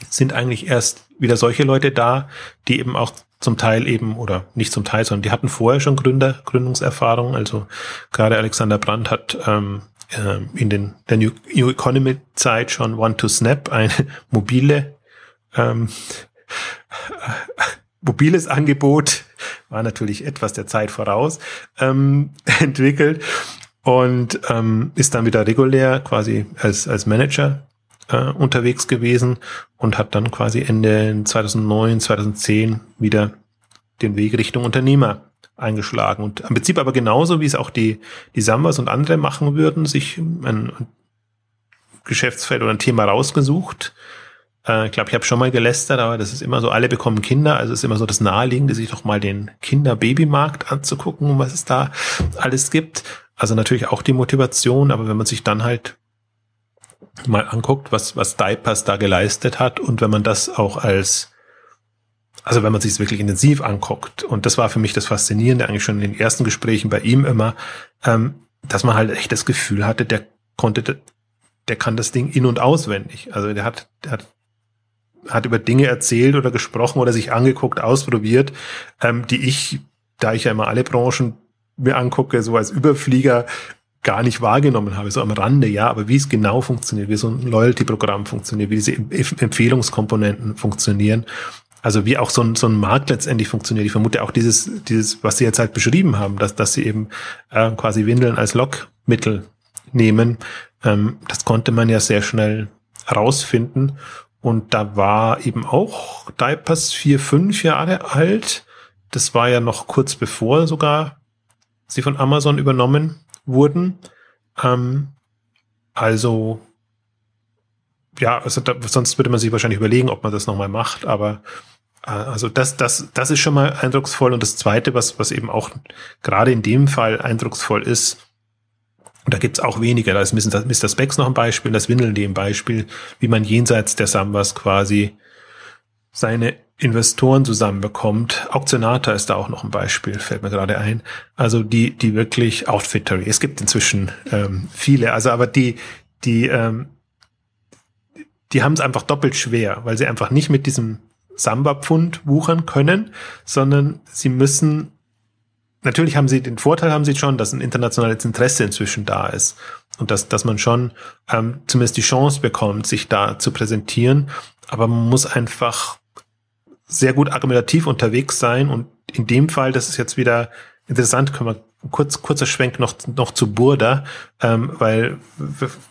sind eigentlich erst wieder solche Leute da, die eben auch zum Teil eben, oder nicht zum Teil, sondern die hatten vorher schon Gründer, Gründungserfahrung. Also gerade Alexander Brandt hat ähm, äh, in den, der New, New Economy Zeit schon One to Snap, eine mobile, ähm, mobiles Angebot, war natürlich etwas der Zeit voraus, ähm, entwickelt und ähm, ist dann wieder regulär quasi als, als Manager äh, unterwegs gewesen und hat dann quasi Ende 2009, 2010 wieder den Weg Richtung Unternehmer eingeschlagen. Und im Prinzip aber genauso, wie es auch die, die Sambas und andere machen würden, sich ein Geschäftsfeld oder ein Thema rausgesucht. Äh, ich glaube, ich habe schon mal gelästert, aber das ist immer so, alle bekommen Kinder, also ist immer so das Naheliegende, sich doch mal den Kinder-Babymarkt anzugucken, was es da alles gibt. Also natürlich auch die Motivation, aber wenn man sich dann halt mal anguckt, was, was Diapers da geleistet hat und wenn man das auch als, also wenn man sich es wirklich intensiv anguckt, und das war für mich das Faszinierende eigentlich schon in den ersten Gesprächen bei ihm immer, ähm, dass man halt echt das Gefühl hatte, der konnte, der kann das Ding in- und auswendig. Also der hat, der hat, hat über Dinge erzählt oder gesprochen oder sich angeguckt, ausprobiert, ähm, die ich, da ich ja immer alle Branchen mir angucke, so als Überflieger gar nicht wahrgenommen habe, so am Rande, ja, aber wie es genau funktioniert, wie so ein Loyalty-Programm funktioniert, wie diese Empfehlungskomponenten funktionieren, also wie auch so ein, so ein Markt letztendlich funktioniert. Ich vermute auch dieses, dieses, was Sie jetzt halt beschrieben haben, dass, dass Sie eben äh, quasi Windeln als Lockmittel nehmen, ähm, das konnte man ja sehr schnell herausfinden. Und da war eben auch Diapers vier, fünf Jahre alt. Das war ja noch kurz bevor sogar sie von Amazon übernommen wurden. Ähm, also ja, also da, sonst würde man sich wahrscheinlich überlegen, ob man das nochmal macht, aber äh, also das, das, das ist schon mal eindrucksvoll. Und das Zweite, was, was eben auch gerade in dem Fall eindrucksvoll ist, und da gibt's auch weniger, da ist Mr. Specs noch ein Beispiel, das Windeln ein Beispiel, wie man jenseits der Sambas quasi seine Investoren zusammenbekommt. Auktionata ist da auch noch ein Beispiel, fällt mir gerade ein. Also die, die wirklich Outfittery. Es gibt inzwischen ähm, viele, also aber die, die, ähm, die haben es einfach doppelt schwer, weil sie einfach nicht mit diesem Samba-Pfund wuchern können, sondern sie müssen natürlich haben sie den Vorteil haben sie schon, dass ein internationales Interesse inzwischen da ist und dass, dass man schon ähm, zumindest die Chance bekommt, sich da zu präsentieren. Aber man muss einfach sehr gut argumentativ unterwegs sein und in dem Fall, das ist jetzt wieder interessant, können wir kurz kurzer Schwenk noch noch zu Burda, ähm, weil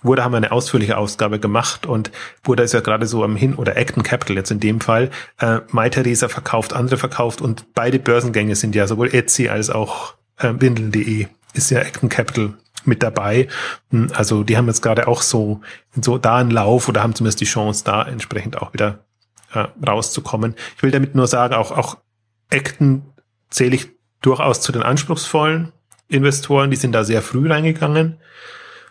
Burda haben wir eine ausführliche Ausgabe gemacht und Burda ist ja gerade so am hin oder Acton Capital jetzt in dem Fall. Äh, MyTheresa verkauft, andere verkauft und beide Börsengänge sind ja sowohl Etsy als auch äh, Windeln.de ist ja Acton Capital mit dabei. Hm, also die haben jetzt gerade auch so so da einen Lauf oder haben zumindest die Chance da entsprechend auch wieder äh, rauszukommen. Ich will damit nur sagen, auch, auch Acton zähle ich durchaus zu den anspruchsvollen Investoren, die sind da sehr früh reingegangen.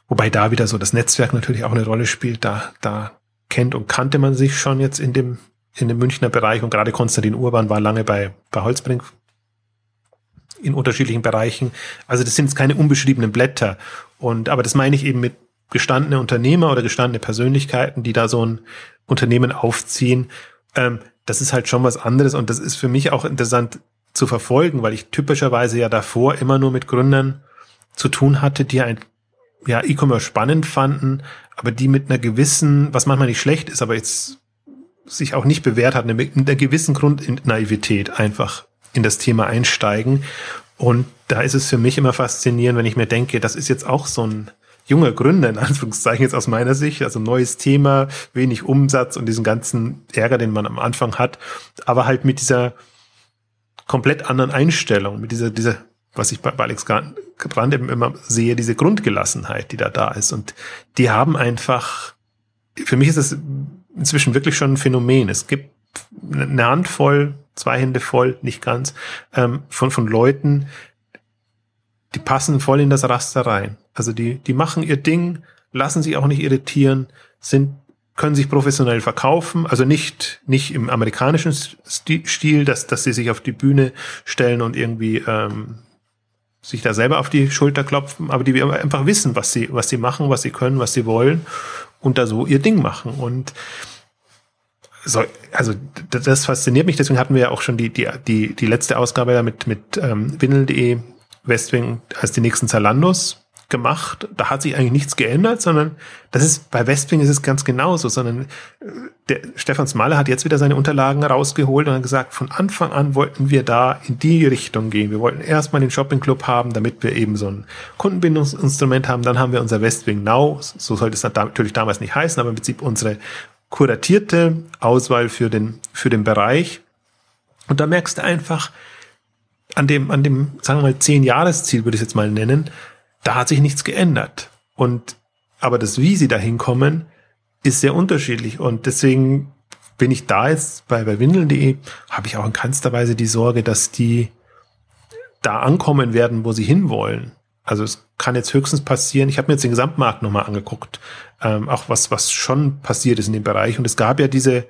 Wobei da wieder so das Netzwerk natürlich auch eine Rolle spielt. Da, da kennt und kannte man sich schon jetzt in dem, in dem Münchner Bereich und gerade Konstantin Urban war lange bei, bei Holzbrink in unterschiedlichen Bereichen. Also das sind jetzt keine unbeschriebenen Blätter. Und, aber das meine ich eben mit gestandene Unternehmer oder gestandene Persönlichkeiten, die da so ein Unternehmen aufziehen. Ähm, das ist halt schon was anderes und das ist für mich auch interessant zu verfolgen, weil ich typischerweise ja davor immer nur mit Gründern zu tun hatte, die ein ja, E-Commerce spannend fanden, aber die mit einer gewissen, was manchmal nicht schlecht ist, aber jetzt sich auch nicht bewährt hat, mit einer gewissen Grundnaivität einfach in das Thema einsteigen. Und da ist es für mich immer faszinierend, wenn ich mir denke, das ist jetzt auch so ein junger Gründer, in Anführungszeichen jetzt aus meiner Sicht, also neues Thema, wenig Umsatz und diesen ganzen Ärger, den man am Anfang hat, aber halt mit dieser komplett anderen Einstellung, mit dieser, dieser, was ich bei Alex Brand eben immer sehe, diese Grundgelassenheit, die da da ist. Und die haben einfach, für mich ist es inzwischen wirklich schon ein Phänomen. Es gibt eine Handvoll, zwei Hände voll, nicht ganz, ähm, von, von Leuten, die passen voll in das Raster rein. Also die, die machen ihr Ding, lassen sich auch nicht irritieren, sind, können sich professionell verkaufen, also nicht, nicht im amerikanischen Stil, dass, dass sie sich auf die Bühne stellen und irgendwie ähm, sich da selber auf die Schulter klopfen, aber die einfach wissen, was sie, was sie machen, was sie können, was sie wollen und da so ihr Ding machen. Und so, also das fasziniert mich, deswegen hatten wir ja auch schon die, die, die, die letzte Ausgabe ja mit, mit ähm, Windel.de Westwing als die nächsten Zalandos gemacht. Da hat sich eigentlich nichts geändert, sondern das ist bei Westwing ist es ganz genauso, sondern äh, der Stefan Smalle hat jetzt wieder seine Unterlagen rausgeholt und hat gesagt, von Anfang an wollten wir da in die Richtung gehen. Wir wollten erstmal den Shopping Club haben, damit wir eben so ein Kundenbindungsinstrument haben. Dann haben wir unser Westwing Now. So sollte es natürlich damals nicht heißen, aber im Prinzip unsere kuratierte Auswahl für den, für den Bereich. Und da merkst du einfach, an dem, an dem, sagen wir mal, zehn Jahresziel würde ich es jetzt mal nennen, da hat sich nichts geändert. Und, aber das, wie sie da hinkommen, ist sehr unterschiedlich. Und deswegen bin ich da jetzt bei, bei Windeln.de, habe ich auch in keinster Weise die Sorge, dass die da ankommen werden, wo sie hinwollen. Also es kann jetzt höchstens passieren. Ich habe mir jetzt den Gesamtmarkt nochmal angeguckt, ähm, auch was, was schon passiert ist in dem Bereich. Und es gab ja diese,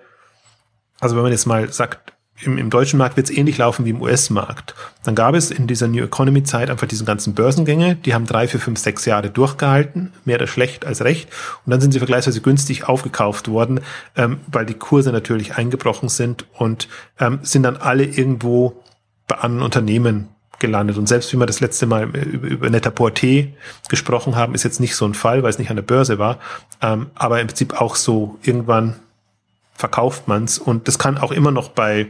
also wenn man jetzt mal sagt, im, im deutschen Markt wird es ähnlich laufen wie im US-Markt. Dann gab es in dieser New Economy-Zeit einfach diesen ganzen Börsengänge, die haben drei, vier, fünf, sechs Jahre durchgehalten, mehr das schlecht als recht. Und dann sind sie vergleichsweise günstig aufgekauft worden, ähm, weil die Kurse natürlich eingebrochen sind und ähm, sind dann alle irgendwo bei anderen Unternehmen gelandet. Und selbst wie wir das letzte Mal über, über Net-a-Porter gesprochen haben, ist jetzt nicht so ein Fall, weil es nicht an der Börse war, ähm, aber im Prinzip auch so irgendwann verkauft man's und das kann auch immer noch bei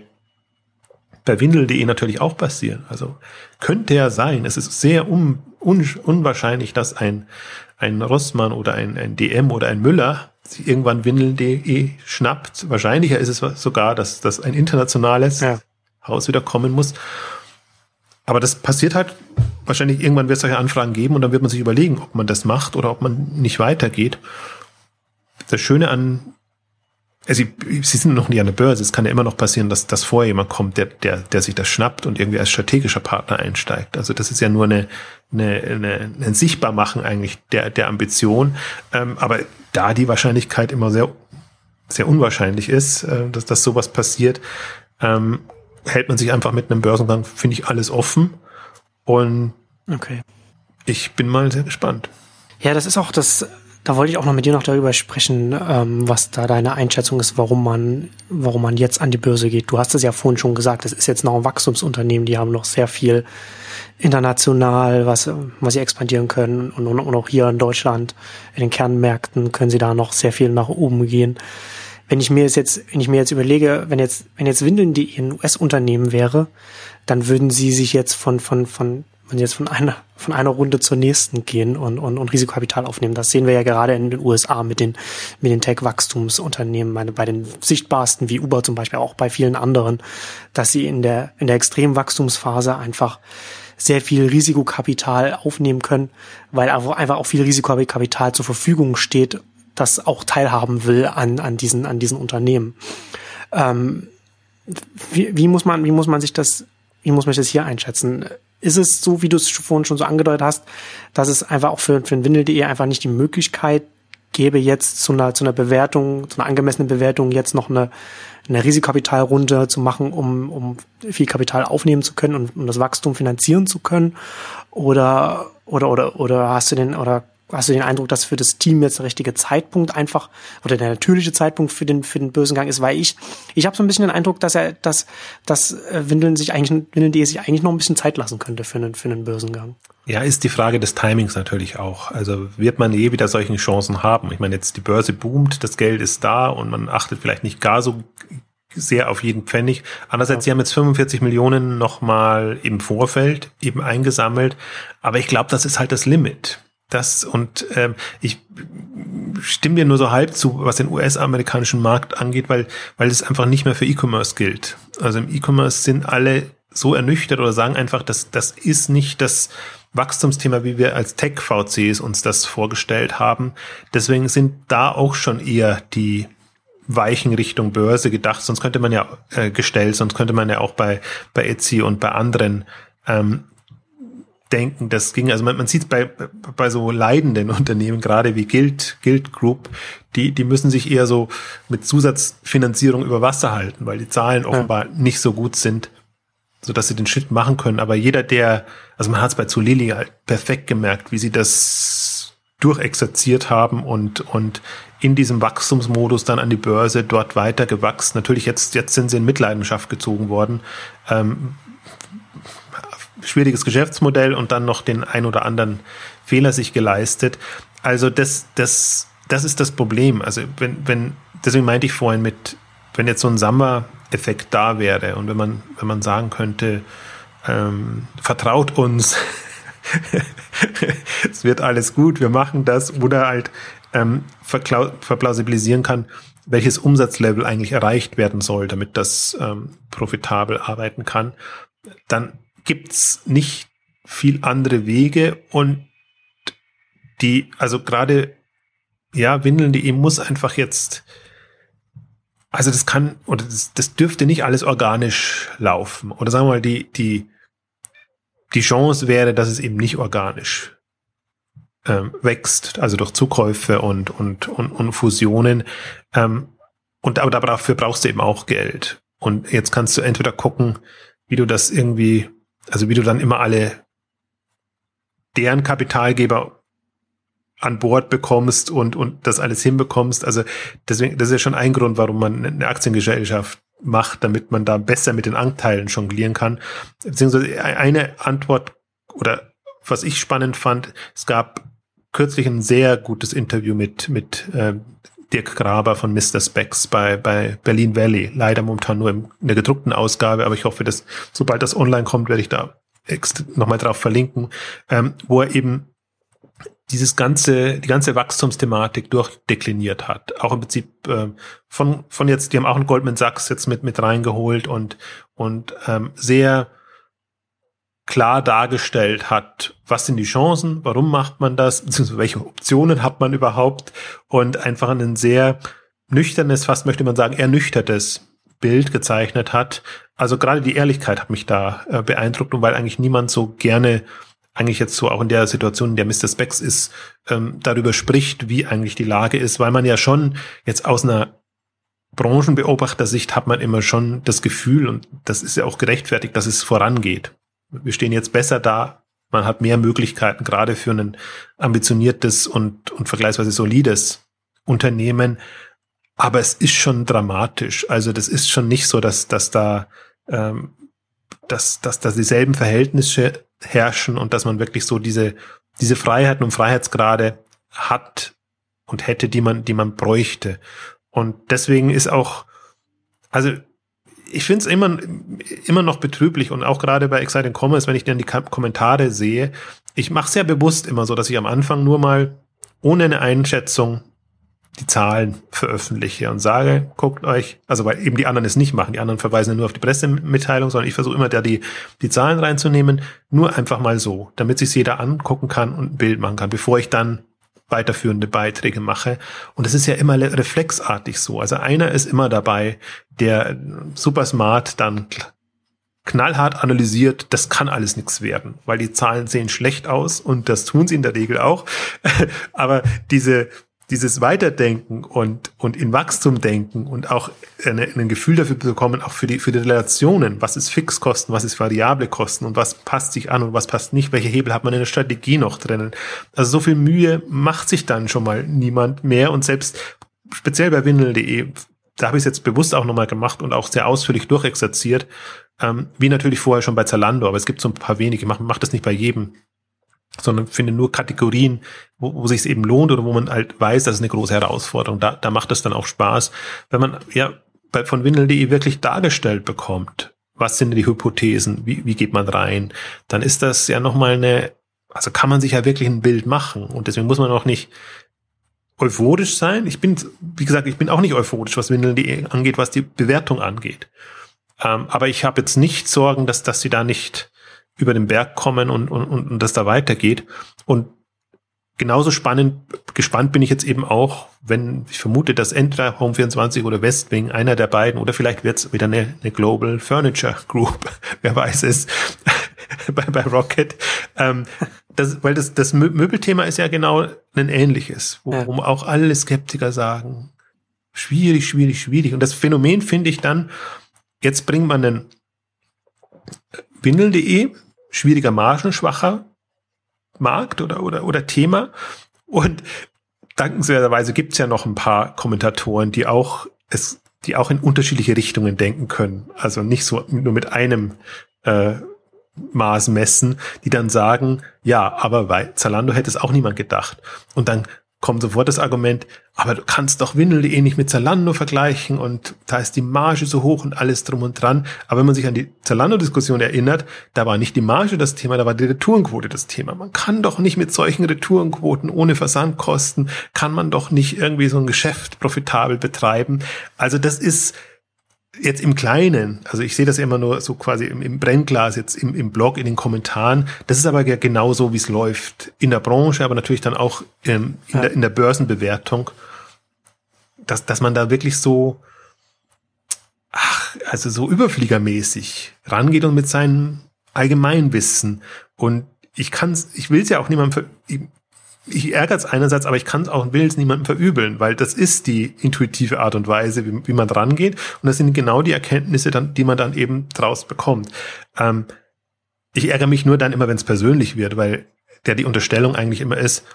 bei Windel.de natürlich auch passieren. Also könnte ja sein, es ist sehr un, un, unwahrscheinlich, dass ein, ein Rossmann oder ein, ein DM oder ein Müller sich irgendwann Windel.de schnappt. Wahrscheinlicher ist es sogar, dass, dass ein internationales ja. Haus wieder kommen muss. Aber das passiert halt, wahrscheinlich irgendwann wird es solche Anfragen geben und dann wird man sich überlegen, ob man das macht oder ob man nicht weitergeht. Das Schöne an also sie sind noch nie an der Börse. Es kann ja immer noch passieren, dass, dass vorher jemand kommt, der, der, der sich das schnappt und irgendwie als strategischer Partner einsteigt. Also das ist ja nur eine, eine, eine, ein Sichtbarmachen eigentlich der, der Ambition. Ähm, aber da die Wahrscheinlichkeit immer sehr, sehr unwahrscheinlich ist, äh, dass, dass sowas passiert, ähm, hält man sich einfach mit einem Börsengang, finde ich, alles offen. Und okay. ich bin mal sehr gespannt. Ja, das ist auch das da wollte ich auch noch mit dir noch darüber sprechen, ähm, was da deine Einschätzung ist, warum man, warum man jetzt an die Börse geht. Du hast es ja vorhin schon gesagt, es ist jetzt noch ein Wachstumsunternehmen, die haben noch sehr viel international, was, was sie expandieren können und, und, und auch hier in Deutschland, in den Kernmärkten können sie da noch sehr viel nach oben gehen. Wenn ich mir jetzt, wenn ich mir jetzt überlege, wenn jetzt, wenn jetzt Windeln die ein US-Unternehmen wäre, dann würden sie sich jetzt von, von, von wenn jetzt von einer, von einer Runde zur nächsten gehen und, und, und Risikokapital aufnehmen. Das sehen wir ja gerade in den USA mit den, mit den Tech-Wachstumsunternehmen, meine, bei den sichtbarsten wie Uber zum Beispiel, auch bei vielen anderen, dass sie in der, in der extremen Wachstumsphase einfach sehr viel Risikokapital aufnehmen können, weil einfach auch viel Risikokapital zur Verfügung steht, das auch teilhaben will an, an diesen, an diesen Unternehmen. Ähm, wie, wie muss man, wie muss man sich das, wie muss man das hier einschätzen? Ist es so, wie du es vorhin schon so angedeutet hast, dass es einfach auch für, für Windel.de einfach nicht die Möglichkeit gäbe jetzt zu einer, zu einer Bewertung, zu einer angemessenen Bewertung jetzt noch eine, eine Risikokapitalrunde zu machen, um, um viel Kapital aufnehmen zu können und um das Wachstum finanzieren zu können? Oder, oder, oder, oder hast du den, oder hast du den Eindruck, dass für das Team jetzt der richtige Zeitpunkt einfach oder der natürliche Zeitpunkt für den für den Börsengang ist, weil ich ich habe so ein bisschen den Eindruck, dass er dass dass äh, Windeln sich eigentlich Windeln.de sich eigentlich noch ein bisschen Zeit lassen könnte für einen für einen Börsengang. Ja, ist die Frage des Timings natürlich auch. Also wird man je wieder solche Chancen haben? Ich meine, jetzt die Börse boomt, das Geld ist da und man achtet vielleicht nicht gar so sehr auf jeden Pfennig. Andererseits, sie haben jetzt 45 Millionen nochmal im Vorfeld eben eingesammelt. Aber ich glaube, das ist halt das Limit. Das und ähm, ich stimme dir nur so halb zu, was den US-amerikanischen Markt angeht, weil, weil es einfach nicht mehr für E-Commerce gilt. Also im E-Commerce sind alle so ernüchtert oder sagen einfach, dass das ist nicht das Wachstumsthema, wie wir als Tech-VCs uns das vorgestellt haben. Deswegen sind da auch schon eher die Weichen Richtung Börse gedacht. Sonst könnte man ja äh, gestellt, sonst könnte man ja auch bei, bei Etsy und bei anderen ähm, denken, das ging, also man, man sieht bei, bei so leidenden Unternehmen, gerade wie Guild, Guild Group, die, die müssen sich eher so mit Zusatzfinanzierung über Wasser halten, weil die Zahlen offenbar ja. nicht so gut sind, so dass sie den Schritt machen können. Aber jeder, der, also man hat es bei Zulili halt perfekt gemerkt, wie sie das durchexerziert haben und, und in diesem Wachstumsmodus dann an die Börse dort weiter gewachsen. Natürlich jetzt, jetzt sind sie in Mitleidenschaft gezogen worden. Ähm, schwieriges Geschäftsmodell und dann noch den ein oder anderen Fehler sich geleistet. Also das, das, das ist das Problem. Also wenn, wenn, deswegen meinte ich vorhin mit, wenn jetzt so ein Samba-Effekt da wäre und wenn man, wenn man sagen könnte, ähm, vertraut uns, es wird alles gut, wir machen das, oder halt ähm, verplausibilisieren kann, welches Umsatzlevel eigentlich erreicht werden soll, damit das ähm, profitabel arbeiten kann, dann gibt's nicht viel andere Wege und die, also gerade, ja, Windeln.de muss einfach jetzt, also das kann, oder das, das dürfte nicht alles organisch laufen. Oder sagen wir mal, die, die, die Chance wäre, dass es eben nicht organisch ähm, wächst, also durch Zukäufe und, und, und, und Fusionen. Ähm, und aber dafür brauchst du eben auch Geld. Und jetzt kannst du entweder gucken, wie du das irgendwie also wie du dann immer alle deren Kapitalgeber an Bord bekommst und, und das alles hinbekommst. Also deswegen, das ist ja schon ein Grund, warum man eine Aktiengesellschaft macht, damit man da besser mit den Anteilen jonglieren kann. Beziehungsweise eine Antwort oder was ich spannend fand, es gab kürzlich ein sehr gutes Interview mit, mit äh, Dirk Graber von Mr. Specs bei, bei Berlin Valley. Leider momentan nur in der gedruckten Ausgabe, aber ich hoffe, dass sobald das online kommt, werde ich da nochmal drauf verlinken, ähm, wo er eben dieses ganze, die ganze Wachstumsthematik durchdekliniert hat. Auch im Prinzip äh, von, von jetzt, die haben auch einen Goldman Sachs jetzt mit, mit reingeholt und, und ähm, sehr klar dargestellt hat, was sind die Chancen, warum macht man das, beziehungsweise welche Optionen hat man überhaupt und einfach ein sehr nüchternes, fast möchte man sagen, ernüchtertes Bild gezeichnet hat. Also gerade die Ehrlichkeit hat mich da äh, beeindruckt und weil eigentlich niemand so gerne eigentlich jetzt so auch in der Situation, in der Mr. Specs ist, ähm, darüber spricht, wie eigentlich die Lage ist, weil man ja schon jetzt aus einer Branchenbeobachtersicht hat man immer schon das Gefühl, und das ist ja auch gerechtfertigt, dass es vorangeht wir stehen jetzt besser da. Man hat mehr Möglichkeiten, gerade für ein ambitioniertes und, und vergleichsweise solides Unternehmen. Aber es ist schon dramatisch. Also das ist schon nicht so, dass, dass da, ähm, dass, dass da dieselben Verhältnisse herrschen und dass man wirklich so diese, diese Freiheiten und Freiheitsgrade hat und hätte, die man, die man bräuchte. Und deswegen ist auch, also ich finde es immer, immer noch betrüblich und auch gerade bei Exciting Commerce, wenn ich dann die Kommentare sehe, ich mache sehr bewusst immer so, dass ich am Anfang nur mal ohne eine Einschätzung die Zahlen veröffentliche und sage, guckt euch, also weil eben die anderen es nicht machen, die anderen verweisen ja nur auf die Pressemitteilung, sondern ich versuche immer da die, die Zahlen reinzunehmen, nur einfach mal so, damit sich jeder angucken kann und ein Bild machen kann, bevor ich dann weiterführende Beiträge mache. Und es ist ja immer reflexartig so. Also einer ist immer dabei, der super smart dann knallhart analysiert, das kann alles nichts werden, weil die Zahlen sehen schlecht aus und das tun sie in der Regel auch. Aber diese, dieses Weiterdenken und, und in Wachstum denken und auch eine, ein Gefühl dafür bekommen, auch für die, für die Relationen, was ist Fixkosten, was ist variable Kosten und was passt sich an und was passt nicht, welche Hebel hat man in der Strategie noch drinnen. Also so viel Mühe macht sich dann schon mal niemand mehr und selbst speziell bei Windel.de, da habe ich es jetzt bewusst auch nochmal gemacht und auch sehr ausführlich durchexerziert, ähm, wie natürlich vorher schon bei Zalando, aber es gibt so ein paar wenige, macht mach das nicht bei jedem sondern finde nur Kategorien, wo, wo sich es eben lohnt oder wo man halt weiß, das ist eine große Herausforderung. Da, da macht es dann auch Spaß, wenn man ja bei, von Windel.de wirklich dargestellt bekommt, was sind die Hypothesen, wie, wie geht man rein, dann ist das ja nochmal eine, also kann man sich ja wirklich ein Bild machen und deswegen muss man auch nicht euphorisch sein. Ich bin, wie gesagt, ich bin auch nicht euphorisch, was Windel.de angeht, was die Bewertung angeht. Ähm, aber ich habe jetzt nicht Sorgen, dass, dass sie da nicht über den Berg kommen und, und, und das da weitergeht. Und genauso spannend, gespannt bin ich jetzt eben auch, wenn ich vermute, dass entweder Home24 oder Westwing, einer der beiden, oder vielleicht wird es wieder eine, eine Global Furniture Group, wer weiß es, bei, bei Rocket. Ähm, das, weil das, das Möbelthema ist ja genau ein ähnliches, wo, ja. auch alle Skeptiker sagen, schwierig, schwierig, schwierig. Und das Phänomen finde ich dann, jetzt bringt man einen Windeln.de, schwieriger margenschwacher Markt oder, oder, oder Thema. Und dankenswerterweise gibt es ja noch ein paar Kommentatoren, die auch es, die auch in unterschiedliche Richtungen denken können. Also nicht so nur mit einem äh, Maß messen, die dann sagen, ja, aber bei Zalando hätte es auch niemand gedacht. Und dann kommt sofort das Argument, aber du kannst doch Windel.de nicht mit Zalando vergleichen und da ist die Marge so hoch und alles drum und dran. Aber wenn man sich an die Zalando-Diskussion erinnert, da war nicht die Marge das Thema, da war die Retourenquote das Thema. Man kann doch nicht mit solchen Retourenquoten ohne Versandkosten, kann man doch nicht irgendwie so ein Geschäft profitabel betreiben. Also das ist, jetzt im Kleinen, also ich sehe das immer nur so quasi im, im Brennglas, jetzt im, im Blog, in den Kommentaren. Das ist aber ja genau so, wie es läuft in der Branche, aber natürlich dann auch ähm, in, ja. der, in der Börsenbewertung, dass, dass man da wirklich so, ach, also so überfliegermäßig rangeht und mit seinem Allgemeinwissen. Und ich kann's, ich will es ja auch niemandem, ich ärgere es einerseits, aber ich kann es auch will es niemandem verübeln, weil das ist die intuitive Art und Weise, wie, wie man geht. Und das sind genau die Erkenntnisse, dann, die man dann eben draus bekommt. Ähm, ich ärgere mich nur dann immer, wenn es persönlich wird, weil der die Unterstellung eigentlich immer ist,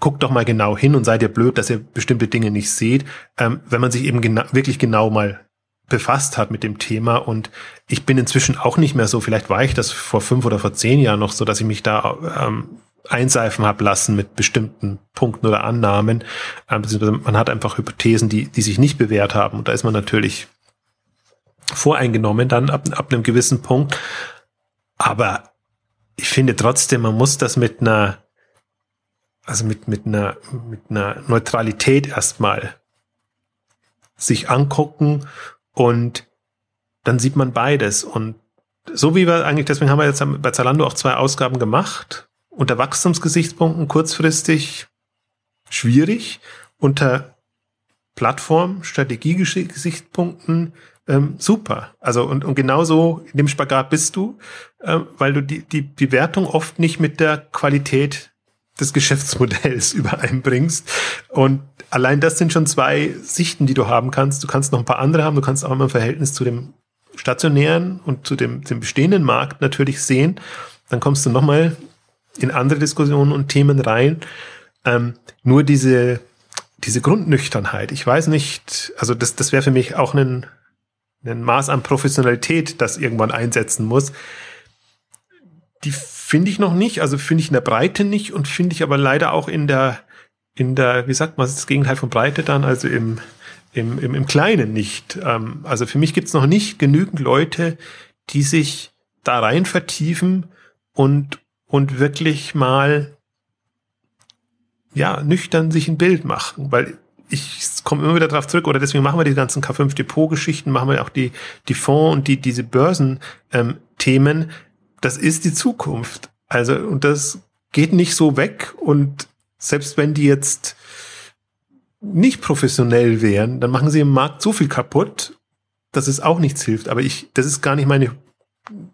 guckt doch mal genau hin und seid ihr blöd, dass ihr bestimmte Dinge nicht seht, ähm, wenn man sich eben genau, wirklich genau mal befasst hat mit dem Thema und ich bin inzwischen auch nicht mehr so, vielleicht war ich das vor fünf oder vor zehn Jahren noch so, dass ich mich da ähm, einseifen habe lassen mit bestimmten Punkten oder Annahmen. Ähm, man hat einfach Hypothesen, die, die sich nicht bewährt haben. Und da ist man natürlich voreingenommen dann ab, ab einem gewissen Punkt. Aber ich finde trotzdem, man muss das mit einer, also mit, mit einer, mit einer Neutralität erstmal sich angucken und dann sieht man beides. Und so wie wir eigentlich, deswegen haben wir jetzt bei Zalando auch zwei Ausgaben gemacht, unter Wachstumsgesichtspunkten kurzfristig schwierig, unter Plattform, Strategiegesichtspunkten ähm, super. Also und, und genauso in dem Spagat bist du, äh, weil du die, die Bewertung oft nicht mit der Qualität des Geschäftsmodells übereinbringst. Und allein das sind schon zwei Sichten, die du haben kannst. Du kannst noch ein paar andere haben. Du kannst auch immer ein Verhältnis zu dem stationären und zu dem, dem bestehenden Markt natürlich sehen. Dann kommst du nochmal in andere Diskussionen und Themen rein. Ähm, nur diese, diese Grundnüchternheit. Ich weiß nicht, also das, das wäre für mich auch ein, ein Maß an Professionalität, das irgendwann einsetzen muss. Die finde ich noch nicht, also finde ich in der Breite nicht und finde ich aber leider auch in der, in der, wie sagt man, das Gegenteil von Breite dann, also im, im, im, im Kleinen nicht. Ähm, also für mich gibt es noch nicht genügend Leute, die sich da rein vertiefen und, und wirklich mal ja nüchtern sich ein Bild machen, weil ich komme immer wieder darauf zurück oder deswegen machen wir die ganzen K5 Depot Geschichten, machen wir auch die die Fonds und die diese Börsen ähm. Das ist die Zukunft. Also und das geht nicht so weg und selbst wenn die jetzt nicht professionell wären, dann machen sie im Markt so viel kaputt, dass es auch nichts hilft. Aber ich, das ist gar nicht meine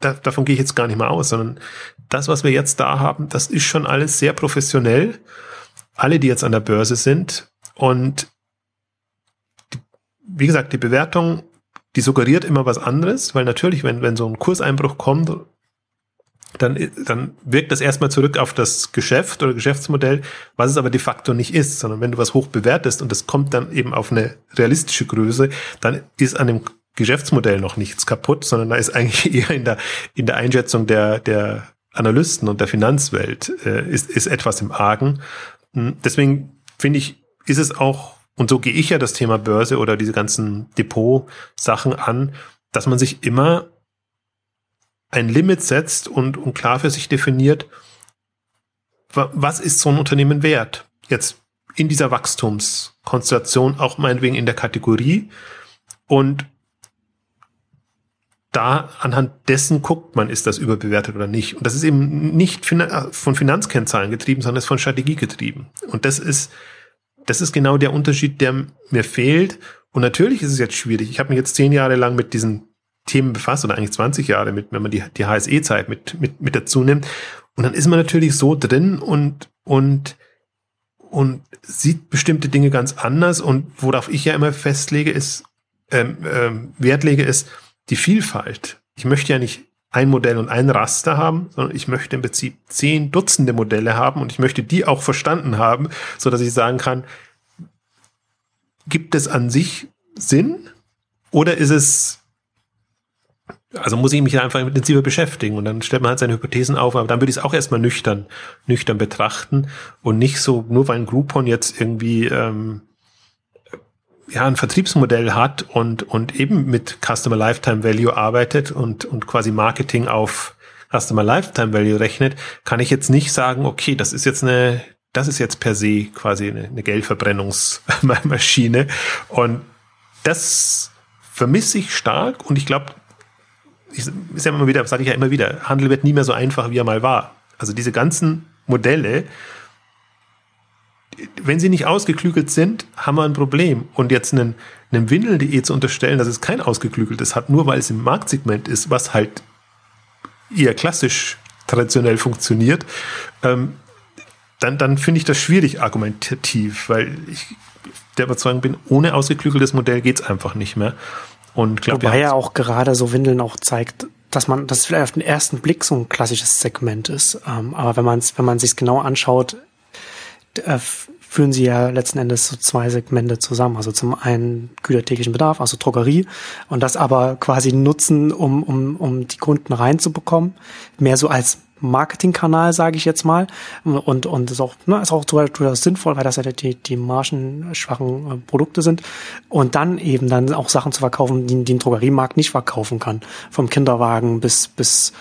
da, davon gehe ich jetzt gar nicht mal aus, sondern das, was wir jetzt da haben, das ist schon alles sehr professionell. Alle, die jetzt an der Börse sind, Und die, wie gesagt, die Bewertung, die suggeriert immer was anderes, weil natürlich, wenn, wenn so ein Kurseinbruch kommt, dann, dann wirkt das erstmal zurück auf das Geschäft oder Geschäftsmodell, was es aber de facto nicht ist, sondern wenn du was hoch bewertest und es kommt dann eben auf eine realistische Größe, dann ist an dem Geschäftsmodell noch nichts kaputt, sondern da ist eigentlich eher in der, in der Einschätzung der, der Analysten und der Finanzwelt äh, ist, ist etwas im Argen. Hm, deswegen finde ich, ist es auch, und so gehe ich ja das Thema Börse oder diese ganzen Depot-Sachen an, dass man sich immer ein Limit setzt und, und klar für sich definiert, was ist so ein Unternehmen wert? Jetzt in dieser Wachstumskonstellation, auch meinetwegen in der Kategorie. Und da anhand dessen guckt man, ist das überbewertet oder nicht. Und das ist eben nicht von Finanzkennzahlen getrieben, sondern ist von Strategie getrieben. Und das ist, das ist genau der Unterschied, der mir fehlt. Und natürlich ist es jetzt schwierig. Ich habe mich jetzt zehn Jahre lang mit diesen Themen befasst oder eigentlich 20 Jahre mit, wenn man die, die HSE-Zeit mit, mit, mit dazu nimmt. Und dann ist man natürlich so drin und, und, und sieht bestimmte Dinge ganz anders. Und worauf ich ja immer festlege, ist, ähm, ähm, Wert lege, ist die Vielfalt. Ich möchte ja nicht ein Modell und ein Raster haben, sondern ich möchte im Prinzip zehn Dutzende Modelle haben und ich möchte die auch verstanden haben, so dass ich sagen kann, gibt es an sich Sinn oder ist es also muss ich mich einfach intensiver beschäftigen und dann stellt man halt seine Hypothesen auf, aber dann würde ich es auch erstmal nüchtern, nüchtern betrachten und nicht so, nur weil ein Groupon jetzt irgendwie ähm, ja ein Vertriebsmodell hat und, und eben mit Customer Lifetime Value arbeitet und, und quasi Marketing auf Customer Lifetime Value rechnet, kann ich jetzt nicht sagen, okay, das ist jetzt eine, das ist jetzt per se quasi eine, eine Geldverbrennungsmaschine und das vermisse ich stark und ich glaube, ich ist ja immer wieder, sage ich ja immer wieder, Handel wird nie mehr so einfach, wie er mal war. Also diese ganzen Modelle, wenn sie nicht ausgeklügelt sind, haben wir ein Problem. Und jetzt einen, einem Windel.de zu unterstellen, dass es kein ausgeklügeltes hat, nur weil es im Marktsegment ist, was halt eher klassisch traditionell funktioniert, ähm, dann, dann finde ich das schwierig argumentativ, weil ich der Überzeugung bin, ohne ausgeklügeltes Modell geht's einfach nicht mehr. Und glaub, Wobei ja auch gerade so Windeln auch zeigt, dass man, das vielleicht auf den ersten Blick so ein klassisches Segment ist. Ähm, aber wenn man es, wenn man sich genau anschaut, äh, führen sie ja letzten Endes so zwei Segmente zusammen. Also zum einen gütertäglichen Bedarf, also Drogerie, und das aber quasi nutzen, um, um, um die Kunden reinzubekommen. Mehr so als Marketingkanal, sage ich jetzt mal. Und, und ist auch, ne, ist auch durchaus sinnvoll, weil das ja die, die margenschwachen äh, Produkte sind. Und dann eben dann auch Sachen zu verkaufen, die, die ein Drogeriemarkt nicht verkaufen kann. Vom Kinderwagen bis, bis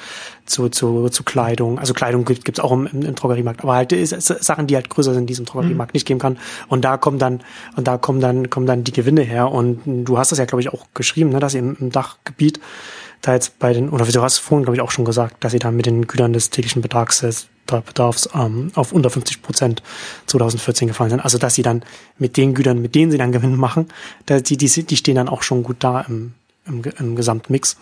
zu, zu, zu Kleidung. Also Kleidung gibt es auch im, im, im Drogeriemarkt, aber halt ist, ist Sachen, die halt größer sind, die es im Drogeriemarkt mhm. nicht geben kann. Und da kommen dann, und da kommen dann, kommen dann die Gewinne her. Und du hast das ja, glaube ich, auch geschrieben, ne, dass ihr im, im Dachgebiet da jetzt bei den, oder du hast vorhin, glaube ich, auch schon gesagt, dass sie da mit den Gütern des täglichen Betrags, Bedarfs ähm, auf unter 50 Prozent 2014 gefallen sind. Also dass sie dann mit den Gütern, mit denen sie dann Gewinn machen, die, die, die stehen dann auch schon gut da im, im, im Gesamtmix.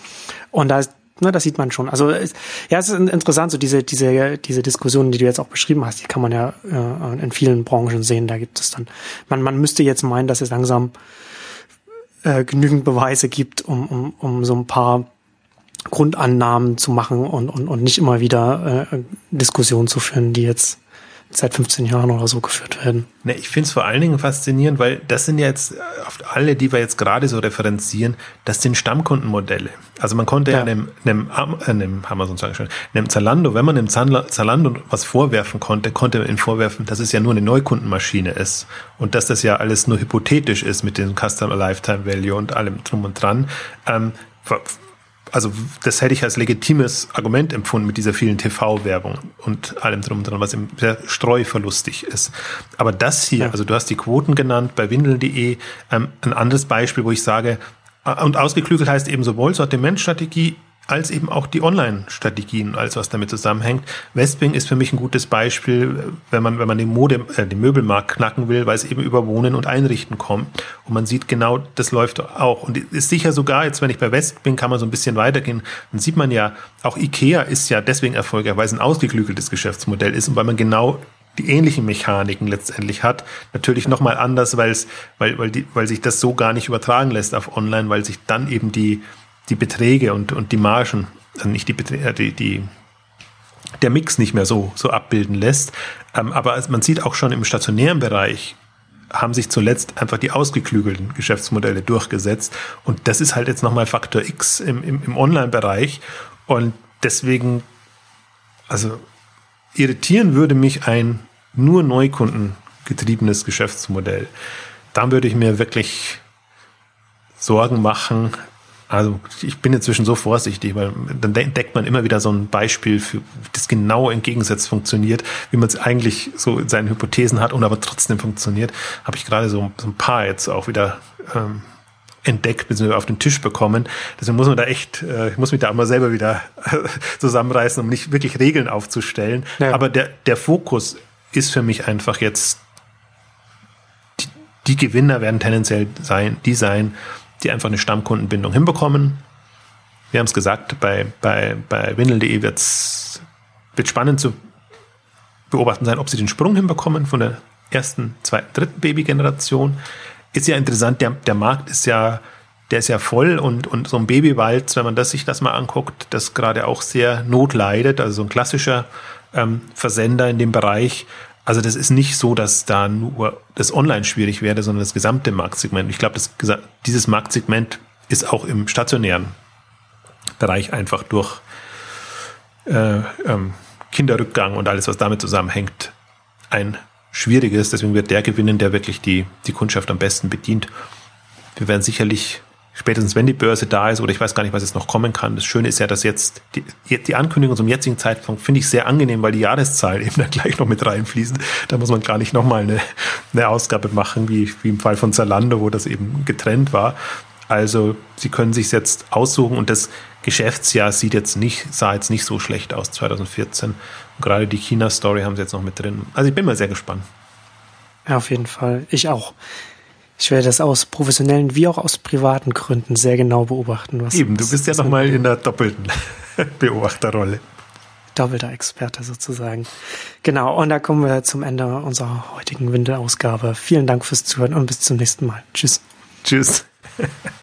Und da ist Ne, das sieht man schon. Also ja, es ist interessant, so diese diese diese Diskussionen, die du jetzt auch beschrieben hast, die kann man ja äh, in vielen Branchen sehen. Da gibt es dann, man man müsste jetzt meinen, dass es langsam äh, genügend Beweise gibt, um um um so ein paar Grundannahmen zu machen und, und, und nicht immer wieder äh, Diskussionen zu führen, die jetzt seit 15 Jahren oder so geführt werden. Ne, ich finde es vor allen Dingen faszinierend, weil das sind ja jetzt oft alle, die wir jetzt gerade so referenzieren, das sind Stammkundenmodelle. Also man konnte ja, ja einem, einem, äh, einem Amazon sagen schon, einem Zalando, wenn man einem Zalando was vorwerfen konnte, konnte man ihm vorwerfen, dass es ja nur eine Neukundenmaschine ist und dass das ja alles nur hypothetisch ist mit dem Customer Lifetime Value und allem drum und dran. Ähm, also das hätte ich als legitimes Argument empfunden mit dieser vielen TV-Werbung und allem drum und dran, was sehr streuverlustig ist. Aber das hier, ja. also du hast die Quoten genannt bei windeln.de, ähm, ein anderes Beispiel, wo ich sage, äh, und ausgeklügelt heißt eben sowohl Sortimentstrategie als eben auch die Online-Strategien, alles was damit zusammenhängt. Westwing ist für mich ein gutes Beispiel, wenn man, wenn man den Mode, äh, den Möbelmarkt knacken will, weil es eben über Wohnen und Einrichten kommt. Und man sieht genau, das läuft auch. Und ist sicher sogar, jetzt wenn ich bei Westwing kann man so ein bisschen weitergehen, dann sieht man ja, auch Ikea ist ja deswegen erfolgreich, weil es ein ausgeklügeltes Geschäftsmodell ist und weil man genau die ähnlichen Mechaniken letztendlich hat. Natürlich nochmal anders, weil weil, weil, die, weil sich das so gar nicht übertragen lässt auf online, weil sich dann eben die, die Beträge und, und die Margen, also nicht die Beträge, äh, die, die, der Mix nicht mehr so, so abbilden lässt. Ähm, aber man sieht auch schon im stationären Bereich, haben sich zuletzt einfach die ausgeklügelten Geschäftsmodelle durchgesetzt. Und das ist halt jetzt nochmal Faktor X im, im, im Online-Bereich. Und deswegen, also irritieren würde mich ein nur neukundengetriebenes Geschäftsmodell. Da würde ich mir wirklich Sorgen machen. Also ich bin inzwischen so vorsichtig, weil dann entdeckt man immer wieder so ein Beispiel, für das genau entgegensetzt funktioniert, wie man es eigentlich so in seinen Hypothesen hat und aber trotzdem funktioniert. Habe ich gerade so, so, ein paar jetzt auch wieder ähm, entdeckt bzw. auf den Tisch bekommen. Deswegen muss man da echt, äh, ich muss mich da immer selber wieder zusammenreißen, um nicht wirklich Regeln aufzustellen. Ja. Aber der, der Fokus ist für mich einfach jetzt, die, die Gewinner werden tendenziell sein, die sein, die einfach eine Stammkundenbindung hinbekommen. Wir haben es gesagt, bei, bei, bei Windel.de wird es spannend zu beobachten sein, ob sie den Sprung hinbekommen von der ersten, zweiten, dritten Babygeneration ist ja interessant, der, der Markt ist ja, der ist ja voll und, und so ein Babywald, wenn man das, sich das mal anguckt, das gerade auch sehr Not leidet, also so ein klassischer ähm, Versender in dem Bereich. Also das ist nicht so, dass da nur das Online schwierig wäre, sondern das gesamte Marktsegment. Ich glaube, dieses Marktsegment ist auch im stationären Bereich einfach durch äh, ähm, Kinderrückgang und alles, was damit zusammenhängt, ein schwieriges. Deswegen wird der gewinnen, der wirklich die, die Kundschaft am besten bedient. Wir werden sicherlich spätestens, wenn die Börse da ist, oder ich weiß gar nicht, was jetzt noch kommen kann. Das Schöne ist ja, dass jetzt die, die Ankündigung zum jetzigen Zeitpunkt finde ich sehr angenehm, weil die Jahreszahlen eben da gleich noch mit reinfließen. Da muss man gar nicht nochmal eine, eine Ausgabe machen, wie, wie im Fall von Zalando, wo das eben getrennt war. Also Sie können sich jetzt aussuchen und das Geschäftsjahr sieht jetzt nicht, sah jetzt nicht so schlecht aus 2014. Und gerade die China-Story haben Sie jetzt noch mit drin. Also ich bin mal sehr gespannt. Ja, auf jeden Fall. Ich auch. Ich werde das aus professionellen wie auch aus privaten Gründen sehr genau beobachten. Was Eben, du bist ja nochmal in der doppelten Beobachterrolle. Doppelter Experte sozusagen. Genau, und da kommen wir zum Ende unserer heutigen Windelausgabe. Vielen Dank fürs Zuhören und bis zum nächsten Mal. Tschüss. Tschüss.